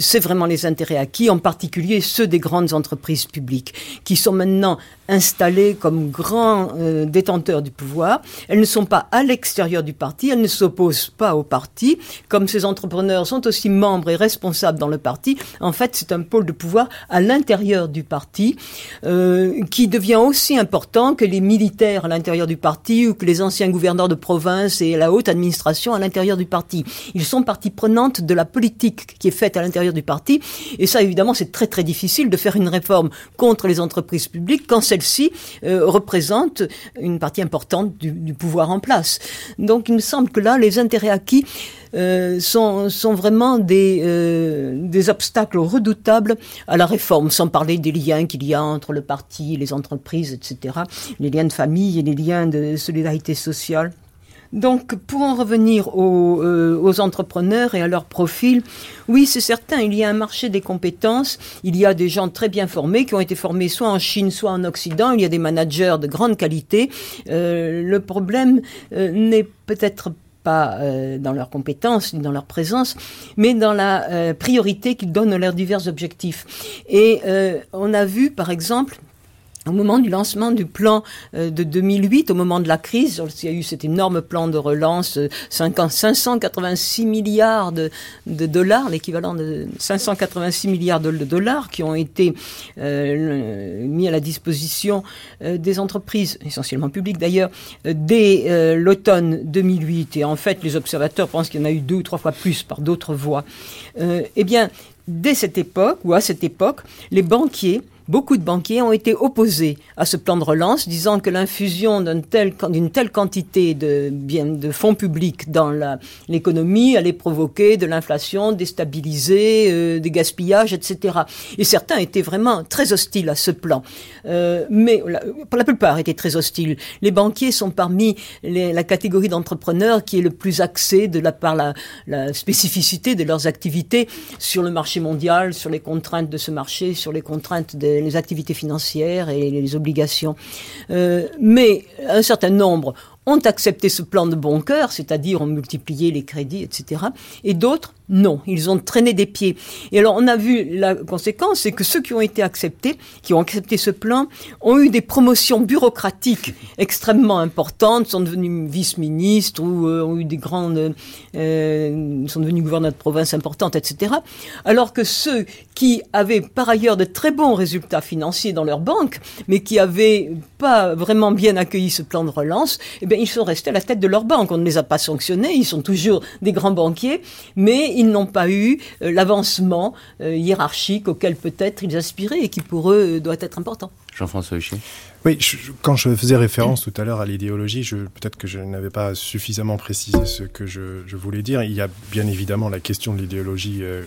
c'est vraiment les intérêts acquis, en particulier ceux des grandes entreprises publiques, qui sont maintenant installées comme grands euh, détenteurs du pouvoir. Elles ne sont pas à l'extérieur du parti, elles ne s'opposent pas au parti. Comme ces entrepreneurs sont aussi membres et responsables dans le parti, en fait, c'est un pôle de pouvoir à l'intérieur du parti euh, qui devient aussi important que les militaires à l'intérieur du parti ou que les anciens gouverneurs de province et la haute administration à l'intérieur du parti. Ils sont partie prenante de la politique qui est faite à l'intérieur du parti. Et ça, évidemment, c'est très très difficile de faire une réforme contre les entreprises publiques quand celles-ci euh, représentent une partie importante du, pouvoir en place. Donc, il me semble que là, les intérêts acquis euh, sont, vraiment euh, des obstacles redoutables à la réforme, sans parler des liens qu'il y a entre le parti, les entreprises, etc., les liens de famille et les liens de solidarité sociale. Donc, pour en revenir aux, euh, aux, entrepreneurs et à leur profil, oui, c'est certain, il y a un marché des compétences. Il y a des gens très bien formés qui ont été formés soit en Chine, soit en Occident. Il y a des managers de grande qualité. Euh, le problème euh, n'est peut-être pas euh, dans leurs compétences ni dans leur présence, mais dans la priorité qu'ils donnent à leurs divers objectifs. Et on a vu, par exemple, au moment du lancement du plan euh, de 2008, au moment de la crise, il y a eu cet énorme plan de relance, 586 euh, milliards de, dollars, l'équivalent de 586 milliards de, dollars qui ont été euh, mis à la disposition des entreprises, essentiellement publiques d'ailleurs, dès l'automne 2008. Et en fait, les observateurs pensent qu'il y en a eu deux ou trois fois plus par d'autres voies. eh bien, dès cette époque, ou à cette époque, les banquiers Beaucoup de banquiers ont été opposés à ce plan de relance, disant que l'infusion d'une telle, quantité de, fonds publics dans l'économie allait provoquer de l'inflation, déstabiliser, euh, des gaspillages, etc. Et certains étaient vraiment très hostiles à ce plan. Euh, mais pour la plupart étaient très hostiles. Les banquiers sont parmi la catégorie d'entrepreneurs qui est le plus axée de la, par la, la spécificité de leurs activités sur le marché mondial, sur les contraintes de ce marché, sur les contraintes des les activités financières et les obligations. Euh, mais un certain nombre ont accepté ce plan de bon cœur, c'est-à-dire ont multiplié les crédits, etc. Et d'autres non, ils ont traîné des pieds. Et alors on a vu la conséquence, c'est que ceux qui ont été acceptés, qui ont accepté ce plan, ont eu des promotions bureaucratiques extrêmement importantes, sont devenus vice-ministres ou euh, ont eu des grandes, euh, sont devenus gouverneurs de province importantes, etc. Alors que ceux qui avaient par ailleurs de très bons résultats financiers dans leur banque, mais qui avaient pas vraiment bien accueilli ce plan de relance, eh bien ils sont restés à la tête de leur banque. On ne les a pas sanctionnés, ils sont toujours des grands banquiers, mais ils n'ont pas eu euh, l'avancement euh, hiérarchique auquel peut-être ils aspiraient et qui pour eux euh, doit être important. Jean-François Huchet. Oui, quand je faisais référence tout à l'heure à l'idéologie, peut-être que je n'avais pas suffisamment précisé ce que je, je, voulais dire. Il y a bien évidemment la question de l'idéologie euh,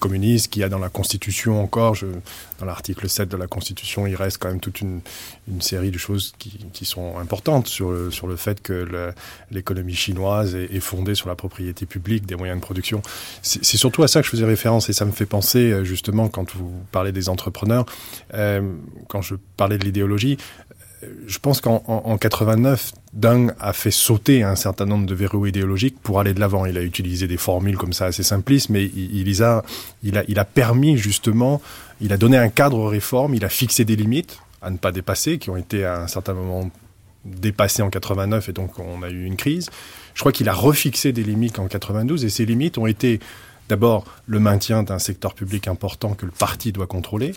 communiste qui a dans la Constitution encore. Je, dans l'article 7 de la Constitution, il reste quand même toute une, une série de choses qui, qui, sont importantes sur le, sur le fait que l'économie chinoise est, est, fondée sur la propriété publique des moyens de production. C'est surtout à ça que je faisais référence et ça me fait penser euh, justement quand vous parlez des entrepreneurs, euh, quand je parlais de l'idéologie, je pense qu'en en, 89, Deng a fait sauter un certain nombre de verrous idéologiques pour aller de l'avant. Il a utilisé des formules comme ça assez simplistes, mais il, il, a, il, a, il a permis justement, il a donné un cadre aux réformes, il a fixé des limites à ne pas dépasser, qui ont été à un certain moment dépassées en 89 et donc on a eu une crise. Je crois qu'il a refixé des limites en 92 et ces limites ont été d'abord le maintien d'un secteur public important que le parti doit contrôler,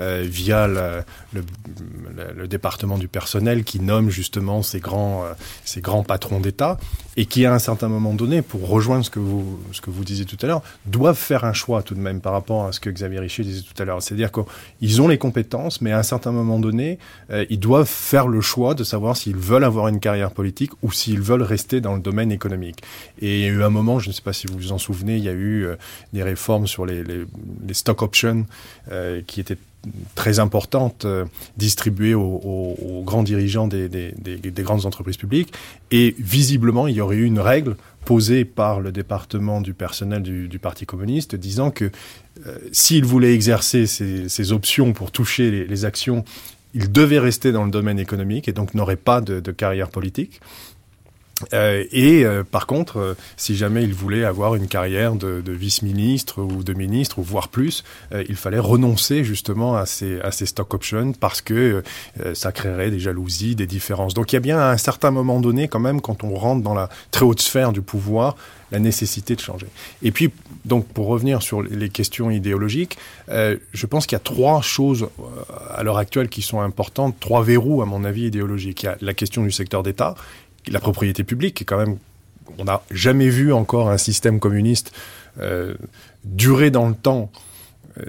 euh, via le, département du personnel qui nomme justement ces grands, euh, ces grands patrons d'État et qui, à un certain moment donné, pour rejoindre ce que vous, ce que vous disiez tout à l'heure, doivent faire un choix tout de même par rapport à ce que Xavier Richer disait tout à l'heure. C'est-à-dire qu'ils ont les compétences, mais à un certain moment donné, euh, ils doivent faire le choix de savoir s'ils veulent avoir une carrière politique ou s'ils veulent rester dans le domaine économique. Et il y a eu un moment, je ne sais pas si vous vous en souvenez, il y a eu des réformes sur les, les, stock options qui étaient très importante euh, distribuée aux, aux, aux, grands dirigeants des, des, des, des, grandes entreprises publiques. Et visiblement, il y aurait eu une règle posée par le département du personnel du, du Parti communiste disant que euh, s'il voulait exercer ces, options pour toucher les, les, actions, il devait rester dans le domaine économique et donc n'aurait pas de, de carrière politique. Euh, et euh, par contre, euh, si jamais il voulait avoir une carrière de, vice-ministre ou de ministre, ou voire plus, il fallait renoncer justement à ces, stock options parce que ça créerait des jalousies, des différences. Donc il y a bien à un certain moment donné, quand même, quand on rentre dans la très haute sphère du pouvoir, la nécessité de changer. Et puis, donc, pour revenir sur les questions idéologiques, je pense qu'il y a trois choses à l'heure actuelle qui sont importantes, trois verrous, à mon avis, idéologiques. Il y a la question du secteur d'État, la propriété publique, quand même, on n'a jamais vu encore un système communiste euh, durer dans le temps euh,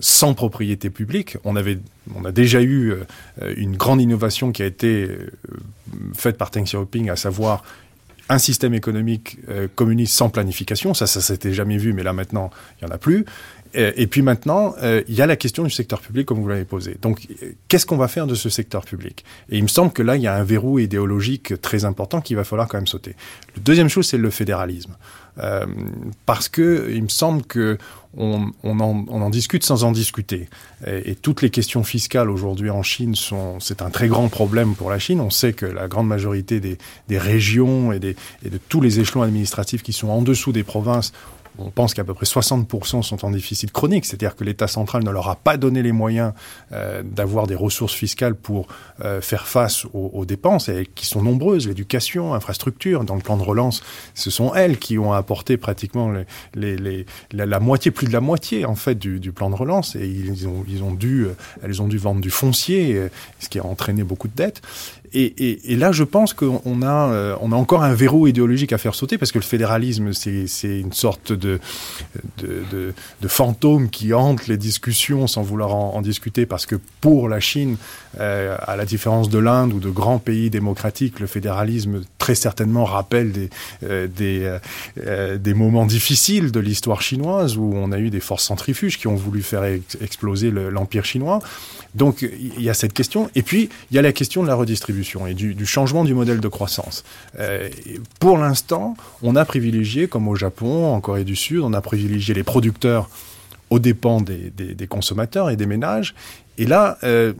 sans propriété publique. On, avait, on a déjà eu euh, une grande innovation qui a été faite par Deng Xiaoping, à savoir un système économique communiste sans planification. Ça, ça s'était jamais vu, mais là maintenant, il n'y en a plus. Et puis maintenant, euh, il y a la question du secteur public, comme vous l'avez posé. Donc, qu'est-ce qu'on va faire de ce secteur public? Et il me semble que là, il y a un verrou idéologique très important qu'il va falloir quand même sauter. La deuxième chose, c'est le fédéralisme. Euh, parce que il me semble que on, en, discute sans en discuter. Et, toutes les questions fiscales aujourd'hui en Chine sont, c'est un très grand problème pour la Chine. On sait que la grande majorité des, régions et de tous les échelons administratifs qui sont en dessous des provinces on pense qu'à peu près 60% sont en déficit chronique, c'est-à-dire que l'État central ne leur a pas donné les moyens euh, d'avoir des ressources fiscales pour euh, faire face aux, aux, dépenses, et qui sont nombreuses, l'éducation, infrastructure, dans le plan de relance, ce sont elles qui ont apporté pratiquement les, les, les, la, la, moitié, plus de la moitié en fait du, du, plan de relance, et ils ont, ils ont dû, elles ont dû vendre du foncier, ce qui a entraîné beaucoup de dettes. Et, là, je pense qu'on a, euh, a encore un verrou idéologique à faire sauter parce que le fédéralisme, c'est une sorte de, fantôme qui hante les discussions sans vouloir en, discuter parce que pour la Chine, euh, à la différence de l'Inde ou de grands pays démocratiques, le fédéralisme très certainement rappelle des, euh, des, moments difficiles de l'histoire chinoise où on a eu des forces centrifuges qui ont voulu faire ex exploser l'empire chinois. Donc il y a cette question. Et puis il y a la question de la redistribution et du, changement du modèle de croissance. Euh, pour l'instant, on a privilégié, comme au Japon, en Corée du Sud, on a privilégié les producteurs aux dépens des, consommateurs et des ménages. Et là, euh,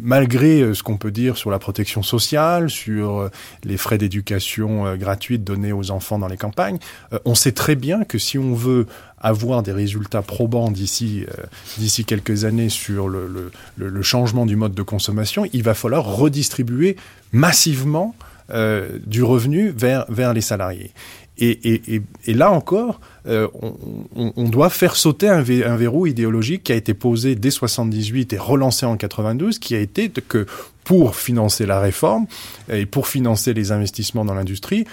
malgré ce qu'on peut dire sur la protection sociale, sur les frais d'éducation euh, gratuite donnés aux enfants dans les campagnes, euh, on sait très bien que si on veut avoir des résultats probants d'ici euh, d'ici quelques années sur le, le, changement du mode de consommation, il va falloir redistribuer massivement euh, du revenu vers, vers les salariés. Et, et, et, là encore, euh, on, on, doit faire sauter un, un, verrou idéologique qui a été posé dès 78 et relancé en 92, qui a été que pour financer la réforme et pour financer les investissements dans l'industrie,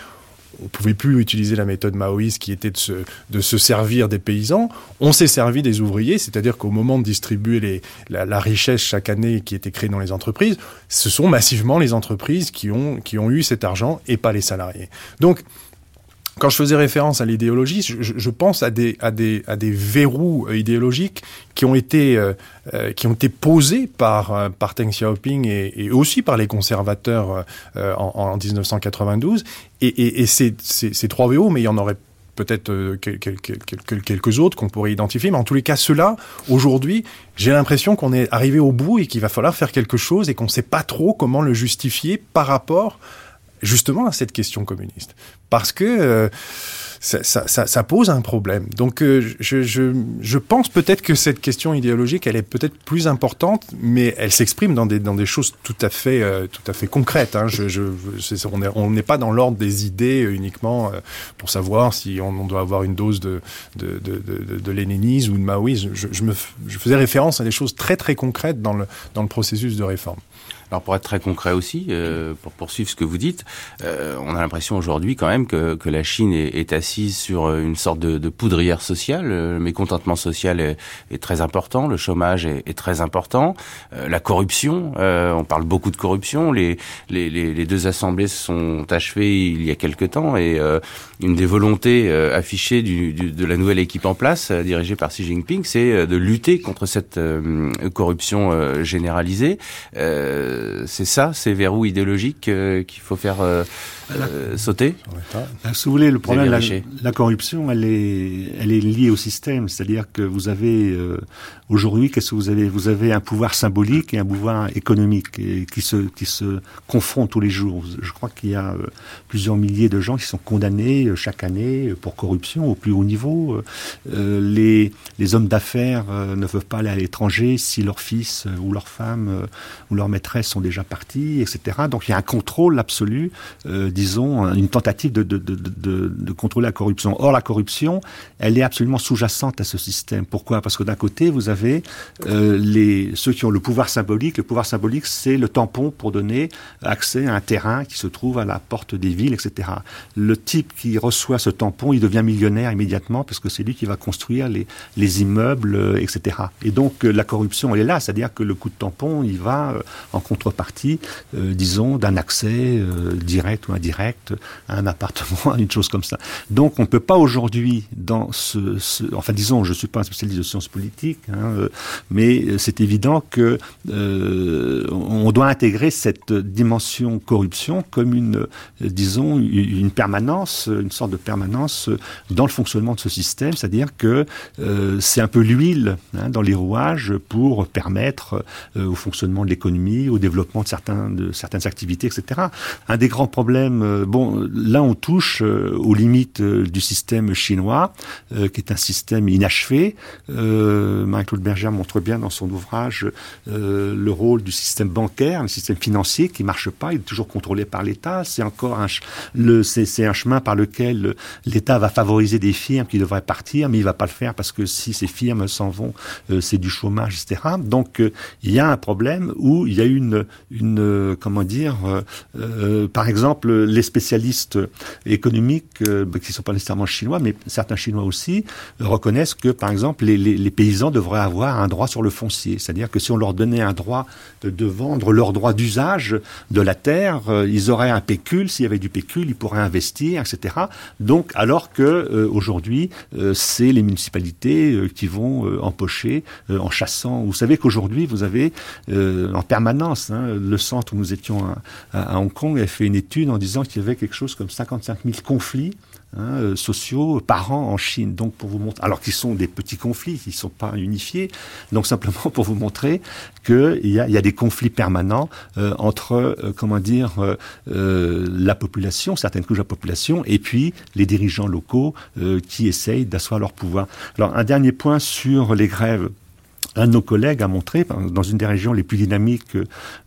on pouvait plus utiliser la méthode maoïste qui était de se, de se servir des paysans. On s'est servi des ouvriers, c'est-à-dire qu'au moment de distribuer les, la, la, richesse chaque année qui était créée dans les entreprises, ce sont massivement les entreprises qui ont, qui ont eu cet argent et pas les salariés. Donc, quand je faisais référence à l'idéologie, je, pense à des, verrous idéologiques qui ont été, euh, posés par, euh, par Xiaoping et, aussi par les conservateurs euh, en, en 1992. Et, et, ces, trois verrous, mais il y en aurait peut-être euh, quelques autres qu'on pourrait identifier, mais en tous les cas, ceux-là, aujourd'hui, j'ai l'impression qu'on est arrivé au bout et qu'il va falloir faire quelque chose et qu'on ne sait pas trop comment le justifier par rapport justement à cette question communiste. Parce que euh, ça, ça, ça, pose un problème. Donc je, je, je pense peut-être que cette question idéologique, elle est peut-être plus importante, mais elle s'exprime dans des, dans des choses tout à fait, tout à fait concrètes. Hein. Je, je, on n'est pas dans l'ordre des idées uniquement pour savoir si on, on, doit avoir une dose de, de, de, de, de ou de maoïsme. Je, je, me, je faisais référence à des choses très très concrètes dans le, dans le processus de réforme. Alors pour être très concret aussi, euh, pour poursuivre ce que vous dites, euh, on a l'impression aujourd'hui quand même que, que la Chine est, est, assise sur une sorte de, de poudrière sociale. Le mécontentement social est, est, très important, le chômage est, est très important, euh, la corruption, euh, on parle beaucoup de corruption. Les, les, les, deux assemblées se sont achevées il y a quelque temps et euh, une des volontés affichées du, du, de la nouvelle équipe en place, dirigée par Xi Jinping, c'est de lutter contre cette corruption généralisée. Euh, c'est ça, ces verrous idéologiques euh, qu'il faut faire euh, sauter? Si vous voulez, le problème, la, la, corruption, elle est, elle est liée au système. C'est-à-dire que vous avez aujourd'hui, qu'est-ce que vous avez? Vous avez un pouvoir symbolique et un pouvoir économique qui se qui se confrontent tous les jours. Je crois qu'il y a plusieurs milliers de gens qui sont condamnés chaque année pour corruption au plus haut niveau. les les hommes d'affaires ne peuvent pas aller à l'étranger si leur fils ou leur femme ou leur maîtresse sont déjà partis, etc. Donc il y a un contrôle absolu, euh, disons, une tentative de, de, de, de, contrôler la corruption. Or, la corruption, elle est absolument sous-jacente à ce système. Pourquoi? Parce que d'un côté, vous avez euh, les, ceux qui ont le pouvoir symbolique. Le pouvoir symbolique, c'est le tampon pour donner accès à un terrain qui se trouve à la porte des villes, etc. Le type qui reçoit ce tampon, il devient millionnaire immédiatement parce que c'est lui qui va construire les, les immeubles, euh, etc. Et donc, euh, la corruption, elle est là. C'est-à-dire que le coup de tampon, il va en contrepartie, euh, disons, d'un accès euh, direct ou indirect à un appartement, une chose comme ça. Donc on ne peut pas aujourd'hui, dans ce, ce, enfin disons, je ne suis pas un spécialiste de sciences politiques, hein, euh, mais c'est évident que euh, on doit intégrer cette dimension corruption comme une, disons, une permanence, une sorte de permanence dans le fonctionnement de ce système, c'est-à-dire que c'est un peu l'huile hein, dans les rouages pour permettre au fonctionnement de l'économie, au développement de, certaines activités, etc. Un des grands problèmes, euh, bon, là on touche euh, aux limites euh, du système chinois, qui est un système inachevé. Berger montre bien dans son ouvrage le rôle du système bancaire, le système financier qui marche pas, il est toujours contrôlé par l'État. C'est encore un, le, c'est, un chemin par lequel l'État va favoriser des firmes qui devraient partir, mais il va pas le faire parce que si ces firmes s'en vont, c'est du chômage, etc. Donc il y a un problème où il y a une une, euh, comment dire, euh, euh, par exemple, les spécialistes économiques, bah, qui sont pas nécessairement chinois, mais certains chinois aussi, reconnaissent que, par exemple, les, les, les, paysans devraient avoir un droit sur le foncier. C'est-à-dire que si on leur donnait un droit de vendre leur droit d'usage de la terre, ils auraient un pécule. S'il y avait du pécule, ils pourraient investir, etc. Donc, alors que aujourd'hui, c'est les municipalités qui vont empocher en chassant. Vous savez qu'aujourd'hui, vous avez en permanence Hein. Le centre où nous étions à, Hong Kong a fait une étude en disant qu'il y avait quelque chose comme 55 000 conflits hein, euh, sociaux par an en Chine. Donc pour vous montrer, alors qu'ils sont des petits conflits, qui ne sont pas unifiés, donc simplement pour vous montrer qu'il y a, y a des conflits permanents euh, entre, euh, comment dire, la population, certaines couches de la population, et puis les dirigeants locaux qui essayent d'asseoir leur pouvoir. Alors un dernier point sur les grèves un de nos collègues a montré, dans une des régions les plus dynamiques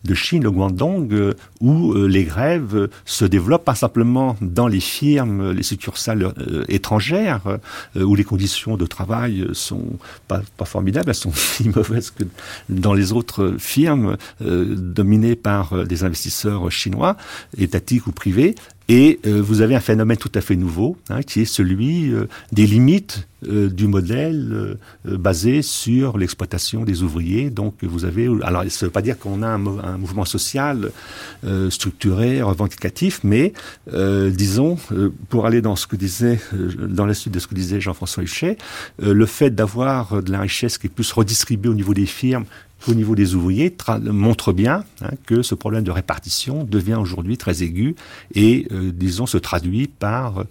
de Chine, le Guangdong, euh, où euh, les grèves se développent pas simplement dans les firmes, les succursales euh, étrangères, où les conditions de travail sont pas, pas formidables, elles sont si mauvaises que dans les autres firmes dominées par des investisseurs chinois, étatiques ou privés, et euh, vous avez un phénomène tout à fait nouveau, hein, qui est celui euh, des limites euh, du modèle basé sur l'exploitation des ouvriers. Donc vous avez, alors ça ne veut pas dire qu'on a un, un, mouvement social structuré, revendicatif, mais disons, pour aller dans ce que disait, dans la suite de ce que disait Jean-François Huchet, le fait d'avoir de la richesse qui est plus redistribuée au niveau des firmes au niveau des ouvriers montre bien hein, que ce problème de répartition devient aujourd'hui très aigu et, euh, disons, se traduit par euh,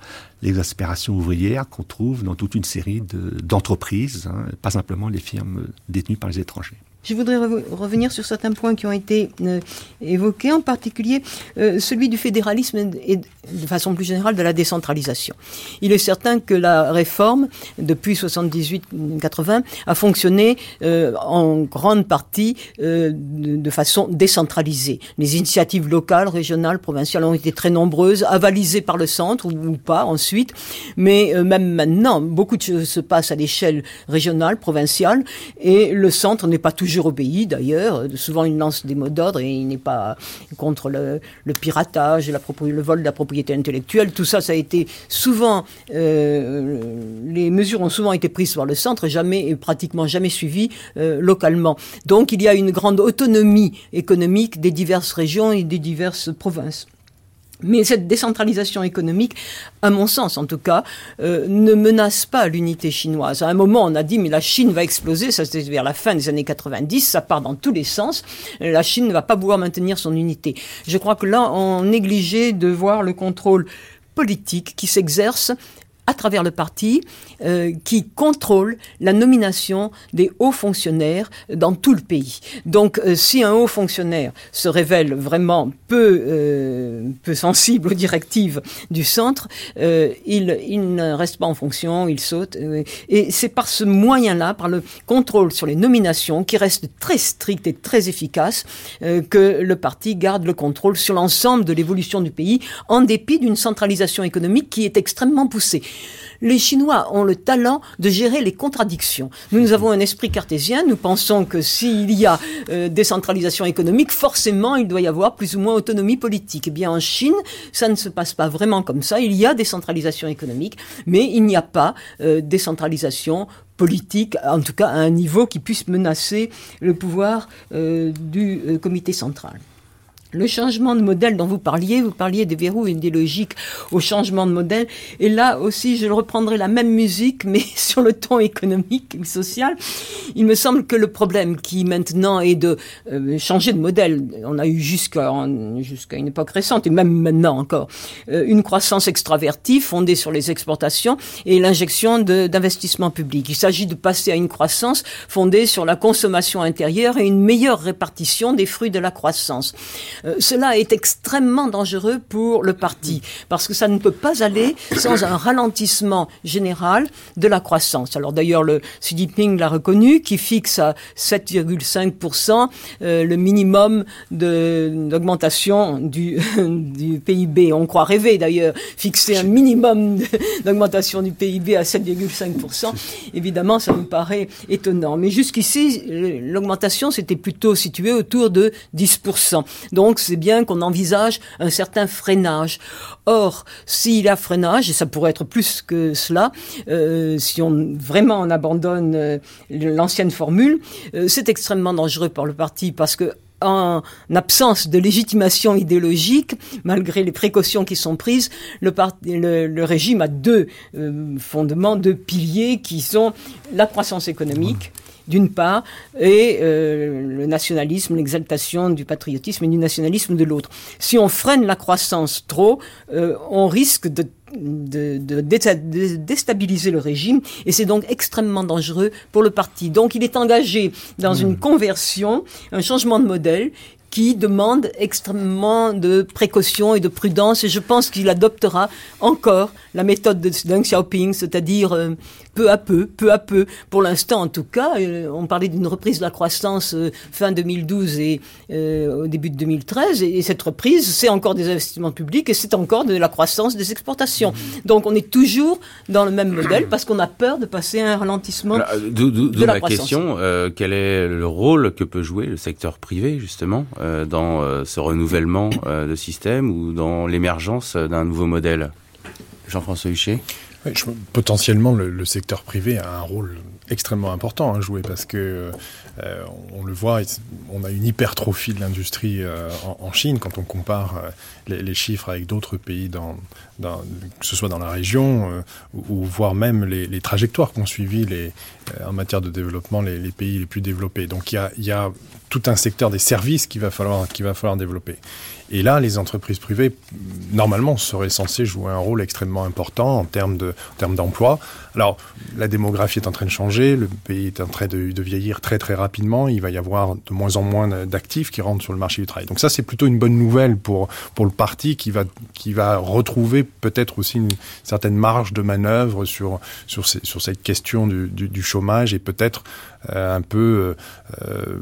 l'exaspération ouvrière qu'on trouve dans toute une série d'entreprises, hein, pas simplement les firmes détenues par les étrangers. Je voudrais revenir sur certains points qui ont été euh, évoqués, en particulier euh, celui du fédéralisme et de façon plus générale de la décentralisation. Il est certain que la réforme, depuis 78-80, a fonctionné euh, en grande partie de, de, façon décentralisée. Les initiatives locales, régionales, provinciales ont été très nombreuses, avalisées par le centre ou, pas ensuite, mais même maintenant, beaucoup de choses se passent à l'échelle régionale, provinciale, et le centre n'est pas toujours toujours obéi d'ailleurs. Souvent il lance des mots d'ordre et il n'est pas contre le, piratage, le vol de la propriété intellectuelle. Tout ça, ça a été souvent, euh, les mesures ont souvent été prises par le centre, jamais et pratiquement jamais suivies euh, localement. Donc il y a une grande autonomie économique des diverses régions et des diverses provinces. Mais cette décentralisation économique, à mon sens en tout cas, euh, ne menace pas l'unité chinoise. À un moment, on a dit, mais la Chine va exploser, ça c'était vers la fin des années 90, ça part dans tous les sens, la Chine ne va pas pouvoir maintenir son unité. Je crois que là, on négligeait de voir le contrôle politique qui s'exerce à travers le parti euh, qui contrôle la nomination des hauts fonctionnaires dans tout le pays. Donc euh, si un haut fonctionnaire se révèle vraiment peu, euh, peu sensible aux directives du centre, il, il, ne reste pas en fonction, il saute. et c'est par ce moyen-là, par le contrôle sur les nominations, qui reste très strict et très efficace, que le parti garde le contrôle sur l'ensemble de l'évolution du pays, en dépit d'une centralisation économique qui est extrêmement poussée les Chinois ont le talent de gérer les contradictions. Nous, avons un esprit cartésien, nous pensons que s'il y a euh, décentralisation économique, forcément il doit y avoir plus ou moins autonomie politique. Eh bien en Chine, ça ne se passe pas vraiment comme ça. Il y a décentralisation économique, mais il n'y a pas euh, décentralisation politique, en tout cas à un niveau qui puisse menacer le pouvoir euh, du comité central. Le changement de modèle dont vous parliez, vous parliez des verrous et des logiques au changement de modèle. Et là aussi, je reprendrai la même musique, mais sur le ton économique et social. Il me semble que le problème qui maintenant est de euh, changer de modèle, on a eu jusqu'à une époque récente, et même maintenant encore, euh, une croissance extravertie fondée sur les exportations et l'injection d'investissements publics. Il s'agit de passer à une croissance fondée sur la consommation intérieure et une meilleure répartition des fruits de la croissance. Euh, cela est extrêmement dangereux pour le parti, parce que ça ne peut pas aller sans un ralentissement général de la croissance. Alors d'ailleurs, le Xi Jinping l'a reconnu, qui fixe à 7,5% euh, le minimum d'augmentation du, du PIB. On croit rêver d'ailleurs, fixer un minimum d'augmentation du PIB à 7,5%. Évidemment, ça me paraît étonnant. Mais jusqu'ici, l'augmentation s'était plutôt située autour de 10%. Donc donc c'est bien qu'on envisage un certain freinage. Or, s'il y a freinage, et ça pourrait être plus que cela, euh, si on vraiment on abandonne euh, l'ancienne formule, euh, c'est extrêmement dangereux pour le parti parce que en absence de légitimation idéologique, malgré les précautions qui sont prises, le, le régime a deux fondements, deux piliers qui sont la croissance économique d'une part, et euh, le nationalisme, l'exaltation du patriotisme et du nationalisme de l'autre. Si on freine la croissance trop, euh, on risque de de, déstabiliser le régime et c'est donc extrêmement dangereux pour le parti. Donc il est engagé dans une hmm. conversion, un changement de modèle qui demande extrêmement de précaution et de prudence et je pense qu'il adoptera encore la méthode de Deng Xiaoping, c'est-à-dire euh, peu à peu, peu à peu. Pour l'instant, en tout cas, euh, on parlait d'une reprise de la croissance euh, fin 2012 et au début de 2013 et, cette reprise, c'est encore des investissements publics et c'est encore de la croissance des exportations. Mmh. Donc on est toujours dans le même modèle parce qu'on a peur de passer à un ralentissement de la, question, quel est le rôle que peut jouer le secteur privé justement euh, dans euh, ce renouvellement euh, de système ou dans l'émergence d'un nouveau modèle? Jean-François Huchet Potentiellement, le, secteur privé a un rôle extrêmement important à jouer parce que on le voit, on a une hypertrophie de l'industrie en, Chine quand on compare les, chiffres avec d'autres pays, dans, que ce soit dans la région ou, voire même les, trajectoires qu'ont suivi les, en matière de développement les, pays les plus développés. Donc il y a, y a tout un secteur des services qu'il va falloir, va falloir développer. Et là, les entreprises privées, normalement, seraient censées jouer un rôle extrêmement important en termes de, en termes d'emploi. Alors, la démographie est en train de changer, le pays est en train de, vieillir très très rapidement, il va y avoir de moins en moins d'actifs qui rentrent sur le marché du travail. Donc ça, c'est plutôt une bonne nouvelle pour, pour le parti qui va, qui va retrouver peut-être aussi une certaine marge de manœuvre sur, sur, sur cette question du, du, chômage et peut-être un peu euh,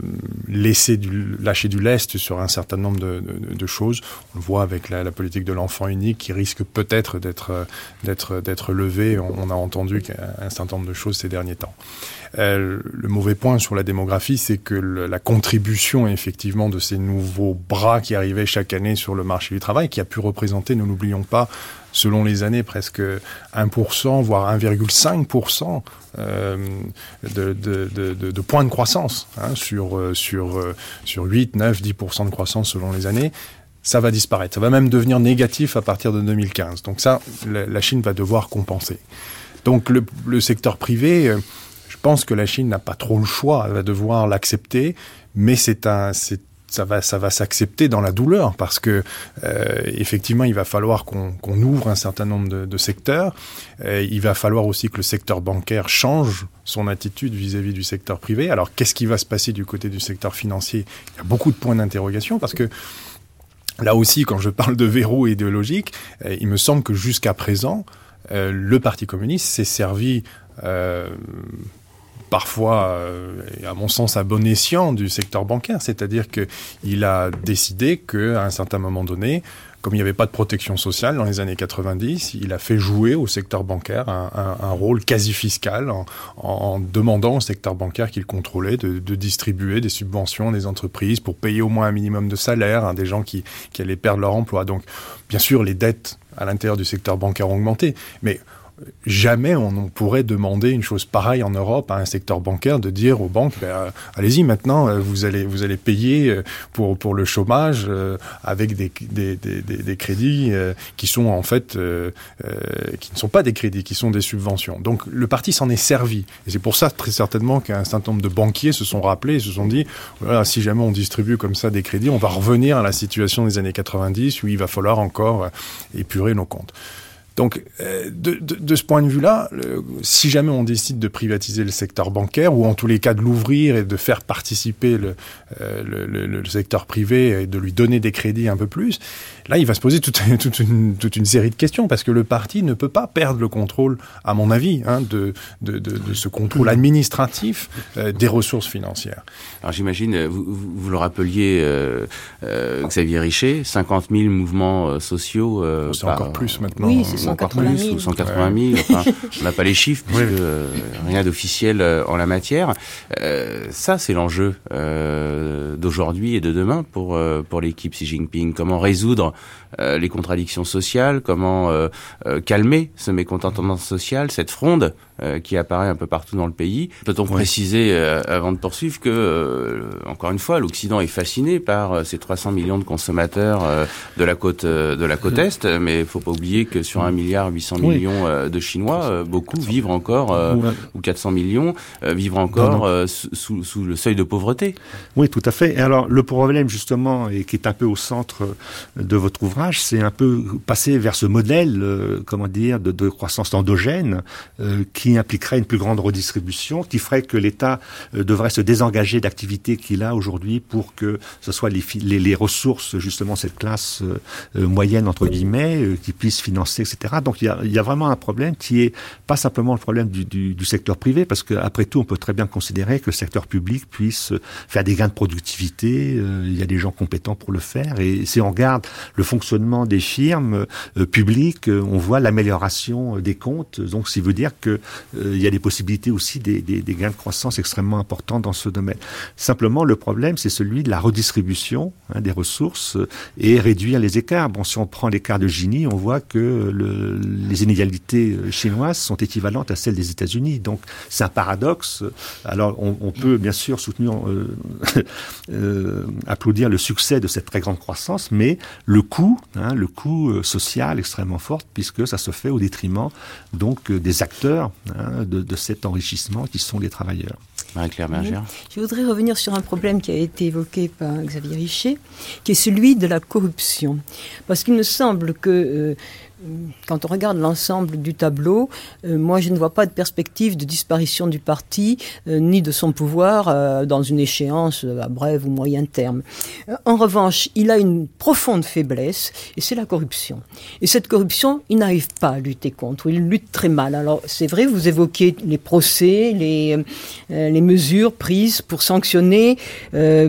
laisser du, lâcher du lest sur un certain nombre de, de, de choses. On le voit avec la, la politique de l'enfant unique qui risque peut-être d'être d'être d'être levée. On, on a entendu un certain nombre de choses ces derniers temps. Euh, le mauvais point sur la démographie, c'est que la contribution effectivement de ces nouveaux bras qui arrivaient chaque année sur le marché du travail, qui a pu représenter, ne l'oublions pas, selon les années, presque 1%, voire 1,5% euh, de, de, points de croissance hein, sur, euh, sur, euh, sur 8, 9, 10% de croissance selon les années ça va disparaître. Ça va même devenir négatif à partir de 2015. Donc ça, la, Chine va devoir compenser. Donc le, secteur privé, pense que la Chine n'a pas trop le choix, elle va devoir l'accepter, mais c'est un, ça va, ça va s'accepter dans la douleur parce que euh, effectivement, il va falloir qu'on qu ouvre un certain nombre de, secteurs. Euh, il va falloir aussi que le secteur bancaire change son attitude vis-à-vis -vis du secteur privé. Alors, qu'est-ce qui va se passer du côté du secteur financier? Il y a beaucoup de points d'interrogation parce que là aussi, quand je parle de verrou idéologique, euh, il me semble que jusqu'à présent, euh, le Parti communiste s'est servi parfois, euh, à mon sens, à bon escient du secteur bancaire, c'est-à-dire qu'il a décidé qu'à un certain moment donné, comme il n'y avait pas de protection sociale dans les années 90, il a fait jouer au secteur bancaire un, rôle quasi fiscal en, demandant au secteur bancaire qu'il contrôlait de, distribuer des subventions des entreprises pour payer au moins un minimum de salaire hein, des gens qui, qui allaient perdre leur emploi. Donc, bien sûr, les dettes à l'intérieur du secteur bancaire ont augmenté, mais jamais on pourrait demander une chose pareille en Europe à un secteur bancaire de dire aux banques ben, allez-y maintenant euh, vous allez vous allez payer euh, pour pour le chômage euh, avec des, des, des, des crédits euh, qui sont en fait euh, euh, qui ne sont pas des crédits qui sont des subventions donc le parti s'en est servi et c'est pour ça très certainement qu'un certain nombre de banquiers se sont rappelés et se sont dit voilà si jamais on distribue comme ça des crédits on va revenir à la situation des années 90 où il va falloir encore épurer nos comptes. Donc, euh, de, de, de ce point de vue-là, si jamais on décide de privatiser le secteur bancaire, ou en tous les cas de l'ouvrir et de faire participer le, euh, le, le, le secteur privé et de lui donner des crédits un peu plus, là, il va se poser toute, toute, une, toute une série de questions, parce que le parti ne peut pas perdre le contrôle, à mon avis, hein, de, de, de, de ce contrôle administratif euh, des ressources financières. Alors j'imagine, vous, vous le rappeliez, euh, euh, Xavier Richet, 50 000 mouvements euh, sociaux. Euh, c'est encore plus maintenant. Oui, c'est 180 000. Ou 180 000. Ouais. Enfin, on n'a pas les chiffres, puisque euh, rien d'officiel euh, en la matière. Euh, ça, c'est l'enjeu euh, d'aujourd'hui et de demain pour, euh, pour l'équipe Xi Jinping. Comment résoudre euh, les contradictions sociales, comment euh, euh, calmer ce mécontentement social, cette fronde euh, qui apparaît un peu partout dans le pays. Peut-on oui. préciser, euh, avant de poursuivre, que, euh, encore une fois, l'Occident est fasciné par euh, ces 300 millions de consommateurs euh, de la côte euh, de la côte est, mais il ne faut pas oublier que sur 1 milliard 800 oui. millions euh, de Chinois, euh, beaucoup vivent encore, euh, ouais. ou 400 millions, euh, vivent encore euh, sous, sous le seuil de pauvreté. Oui, tout à fait. Et alors, le problème, justement, et qui est un peu au centre de votre ouvrage, c'est un peu passer vers ce modèle, euh, comment dire, de, de croissance endogène, euh, qui qui impliquerait une plus grande redistribution, qui ferait que l'État euh, devrait se désengager d'activités qu'il a aujourd'hui pour que ce soit les, les, les, ressources, justement, cette classe euh, euh, moyenne, entre guillemets, qui puisse financer, etc. Donc il y, a, y, a, vraiment un problème qui est pas simplement le problème du, du, du secteur privé, parce qu'après tout, on peut très bien considérer que le secteur public puisse faire des gains de productivité, il y a des gens compétents pour le faire, et si on regarde le fonctionnement des firmes publiques, on voit l'amélioration des comptes, donc ça veut dire que euh, il y a des possibilités aussi des, des, des, gains de croissance extrêmement importants dans ce domaine. Simplement, le problème, c'est celui de la redistribution hein, des ressources euh, et réduire les écarts. Bon, si on prend l'écart de Gini, on voit que le, les inégalités euh, chinoises sont équivalentes à celles des États-Unis. Donc, c'est un paradoxe. Alors, on, on, peut bien sûr soutenir, euh, euh, applaudir le succès de cette très grande croissance, mais le coût, hein, le coût social extrêmement fort, puisque ça se fait au détriment donc des acteurs hein, de, de, cet enrichissement qui sont les travailleurs. Marie-Claire Bergère. Je voudrais revenir sur un problème qui a été évoqué par Xavier Richet, qui est celui de la corruption. Parce qu'il me semble que euh, quand on regarde l'ensemble du tableau, euh, moi je ne vois pas de perspective de disparition du parti euh, ni de son pouvoir euh, dans une échéance à bref ou moyen terme. en revanche, il a une profonde faiblesse et c'est la corruption. Et cette corruption, il n'arrive pas à lutter contre, il lutte très mal. Alors c'est vrai, vous évoquez les procès, les, les mesures prises pour sanctionner,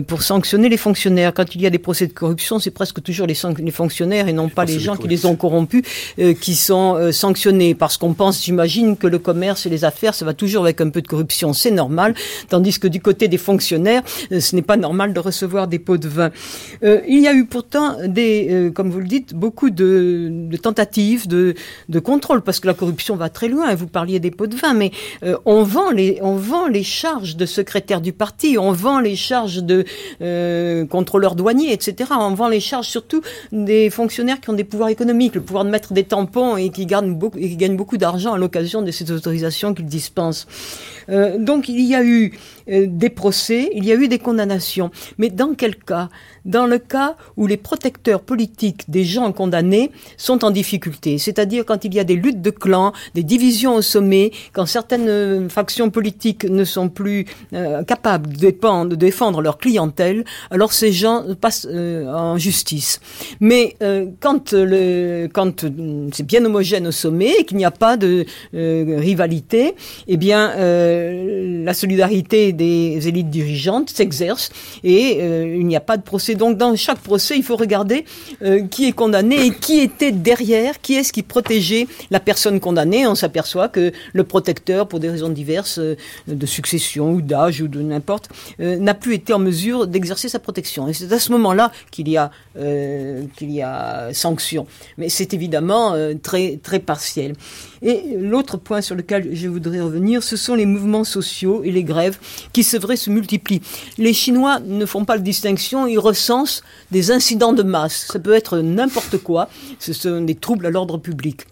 pour sanctionner les fonctionnaires. Quand il y a des procès de corruption, c'est presque toujours les, les fonctionnaires et non pas les gens qui les ont corrompus euh, qui sont euh, sanctionnés parce qu'on pense, j'imagine, que le commerce et les affaires, ça va toujours avec un peu de corruption, c'est normal, tandis que du côté des fonctionnaires, euh, ce n'est pas normal de recevoir des pots de vin. il y a eu pourtant des, comme vous le dites, beaucoup de, de tentatives de, de, contrôle parce que la corruption va très loin. Vous parliez des pots de vin, mais on vend les, on vend les charges de secrétaire du parti, on vend les charges de contrôleurs douaniers, etc. On vend les charges surtout des fonctionnaires qui ont des pouvoirs économiques, le pouvoir de mettre des tampons et qui, gagnent beaucoup, d'argent à l'occasion de ces autorisations qu'ils dispensent. Euh, donc il y a eu euh, des procès, il y a eu des condamnations. Mais dans quel cas Dans le cas où les protecteurs politiques des gens condamnés sont en difficulté, c'est-à-dire quand il y a des luttes de clans, des divisions au sommet, quand certaines euh, factions politiques ne sont plus capables de défendre, leur clientèle, alors ces gens passent en justice. Mais quand, quand c'est bien homogène au sommet et qu'il n'y a pas de rivalité, eh bien euh, la solidarité des élites dirigeantes s'exerce et euh, il n'y a pas de procès. Donc dans chaque procès, il faut regarder euh, qui est condamné et qui était derrière, qui est-ce qui protégeait la personne condamnée. On s'aperçoit que le protecteur, pour des raisons diverses, de succession ou d'âge ou de n'importe, n'a plus été en mesure d'exercer sa protection. Et c'est à ce moment-là qu'il y a qu'il y a sanction. Mais c'est évidemment très très partiel. Et l'autre point sur lequel je voudrais revenir, ce sont les mouvements sociaux et les grèves qui, c'est vrai, se multiplient. Les Chinois ne font pas de distinction, ils recensent des incidents de masse. Ça peut être n'importe quoi, ce sont des troubles à l'ordre public.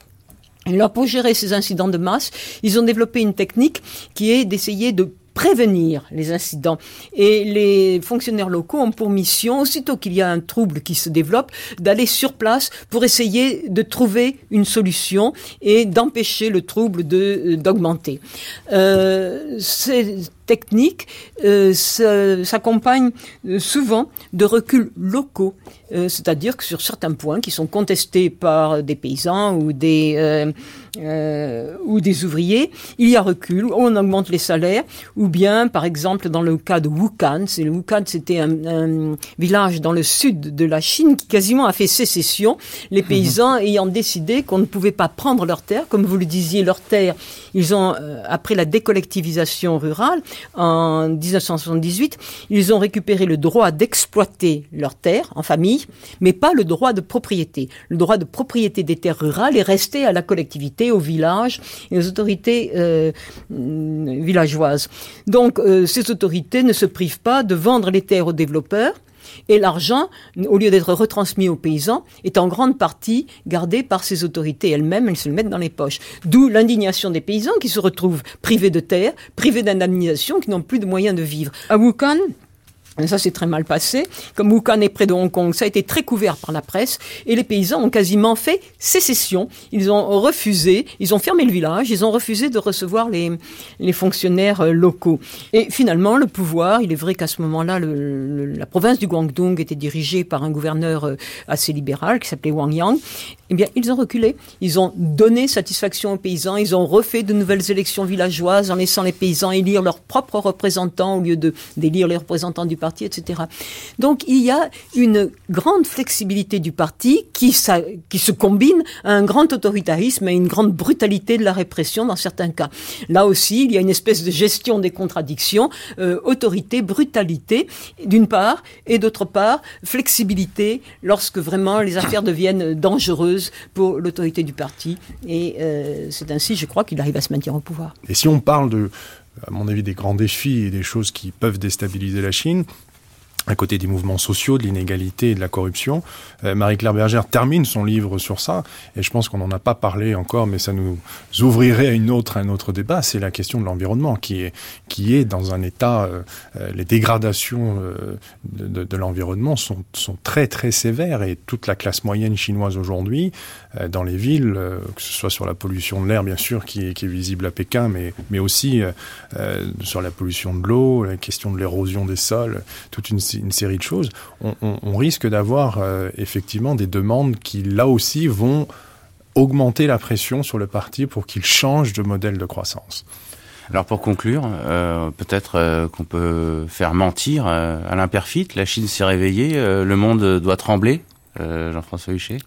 Et là, pour gérer ces incidents de masse, ils ont développé une technique qui est d'essayer de prévenir les incidents. Et les fonctionnaires locaux ont pour mission, aussitôt qu'il y a un trouble qui se développe, d'aller sur place pour essayer de trouver une solution et d'empêcher le trouble de d'augmenter. Euh, technique euh, s'accompagne euh, souvent de reculs locaux, euh, c'est-à-dire que sur certains points qui sont contestés par des paysans ou des, ou des ouvriers, il y a recul, on augmente les salaires, ou bien, par exemple, dans le cas de Wukan, c'est le Wukan, c'était un, village dans le sud de la Chine qui quasiment a fait sécession, les paysans ayant décidé qu'on ne pouvait pas prendre leurs terres, comme vous le disiez, leurs terres, ils ont, après la décollectivisation rurale, en 1978, ils ont récupéré le droit d'exploiter leurs terres en famille, mais pas le droit de propriété. Le droit de propriété des terres rurales est resté à la collectivité, au village et aux autorités euh, villageoises. Donc euh, ces autorités ne se privent pas de vendre les terres aux développeurs, et l'argent, au lieu d'être retransmis aux paysans, est en grande partie gardé par ces autorités elles-mêmes, elles se le mettent dans les poches. D'où l'indignation des paysans qui se retrouvent privés de terre, privés d'indemnisation, qui n'ont plus de moyens de vivre. À Ça s'est très mal passé. Comme Wuhan est près de Hong Kong, ça a été très couvert par la presse et les paysans ont quasiment fait sécession. Ils ont refusé, ils ont fermé le village, ils ont refusé de recevoir les, les fonctionnaires euh, locaux. Et finalement, le pouvoir, il est vrai qu'à ce moment-là, la province du Guangdong était dirigée par un gouverneur euh, assez libéral qui s'appelait Wang Yang eh bien, ils ont reculé. Ils ont donné satisfaction aux paysans. Ils ont refait de nouvelles élections villageoises en laissant les paysans élire leurs propres représentants au lieu d'élire les représentants du parti, Donc, il y a une grande flexibilité du parti qui, qui se combine à un grand autoritarisme et une grande brutalité de la répression dans certains cas. Là aussi, il y a une espèce de gestion des contradictions, euh, autorité, brutalité, d'une part, et d'autre part, flexibilité lorsque vraiment les affaires deviennent dangereuses pour l'autorité du parti. Et euh, c'est ainsi, je crois, qu'il arrive à se maintenir au pouvoir. Et si on parle de, à mon avis, des grands défis et des choses qui peuvent déstabiliser la Chine, à côté des mouvements sociaux, de l'inégalité et de la corruption. Euh, Marie-Claire Bergère termine son livre sur ça, et je pense qu'on n'en a pas parlé encore, mais ça nous ouvrirait à une autre, un autre débat. C'est la question de l'environnement qui est, qui est dans un état. Euh, euh, les dégradations de, l'environnement sont, sont très très sévères, et toute la classe moyenne chinoise aujourd'hui, dans les villes, que ce soit sur la pollution de l'air, bien sûr, qui qui est visible à Pékin, mais, mais aussi sur la pollution de l'eau, la question de l'érosion des sols, toute une une série de choses, on, risque d'avoir euh, effectivement des demandes qui, là aussi, vont augmenter la pression sur le parti pour qu'il change de modèle de croissance. Alors pour conclure, euh, peut-être euh, qu'on peut faire mentir à l'imperfite. La Chine s'est réveillée, le monde doit trembler. Jean-François Huchet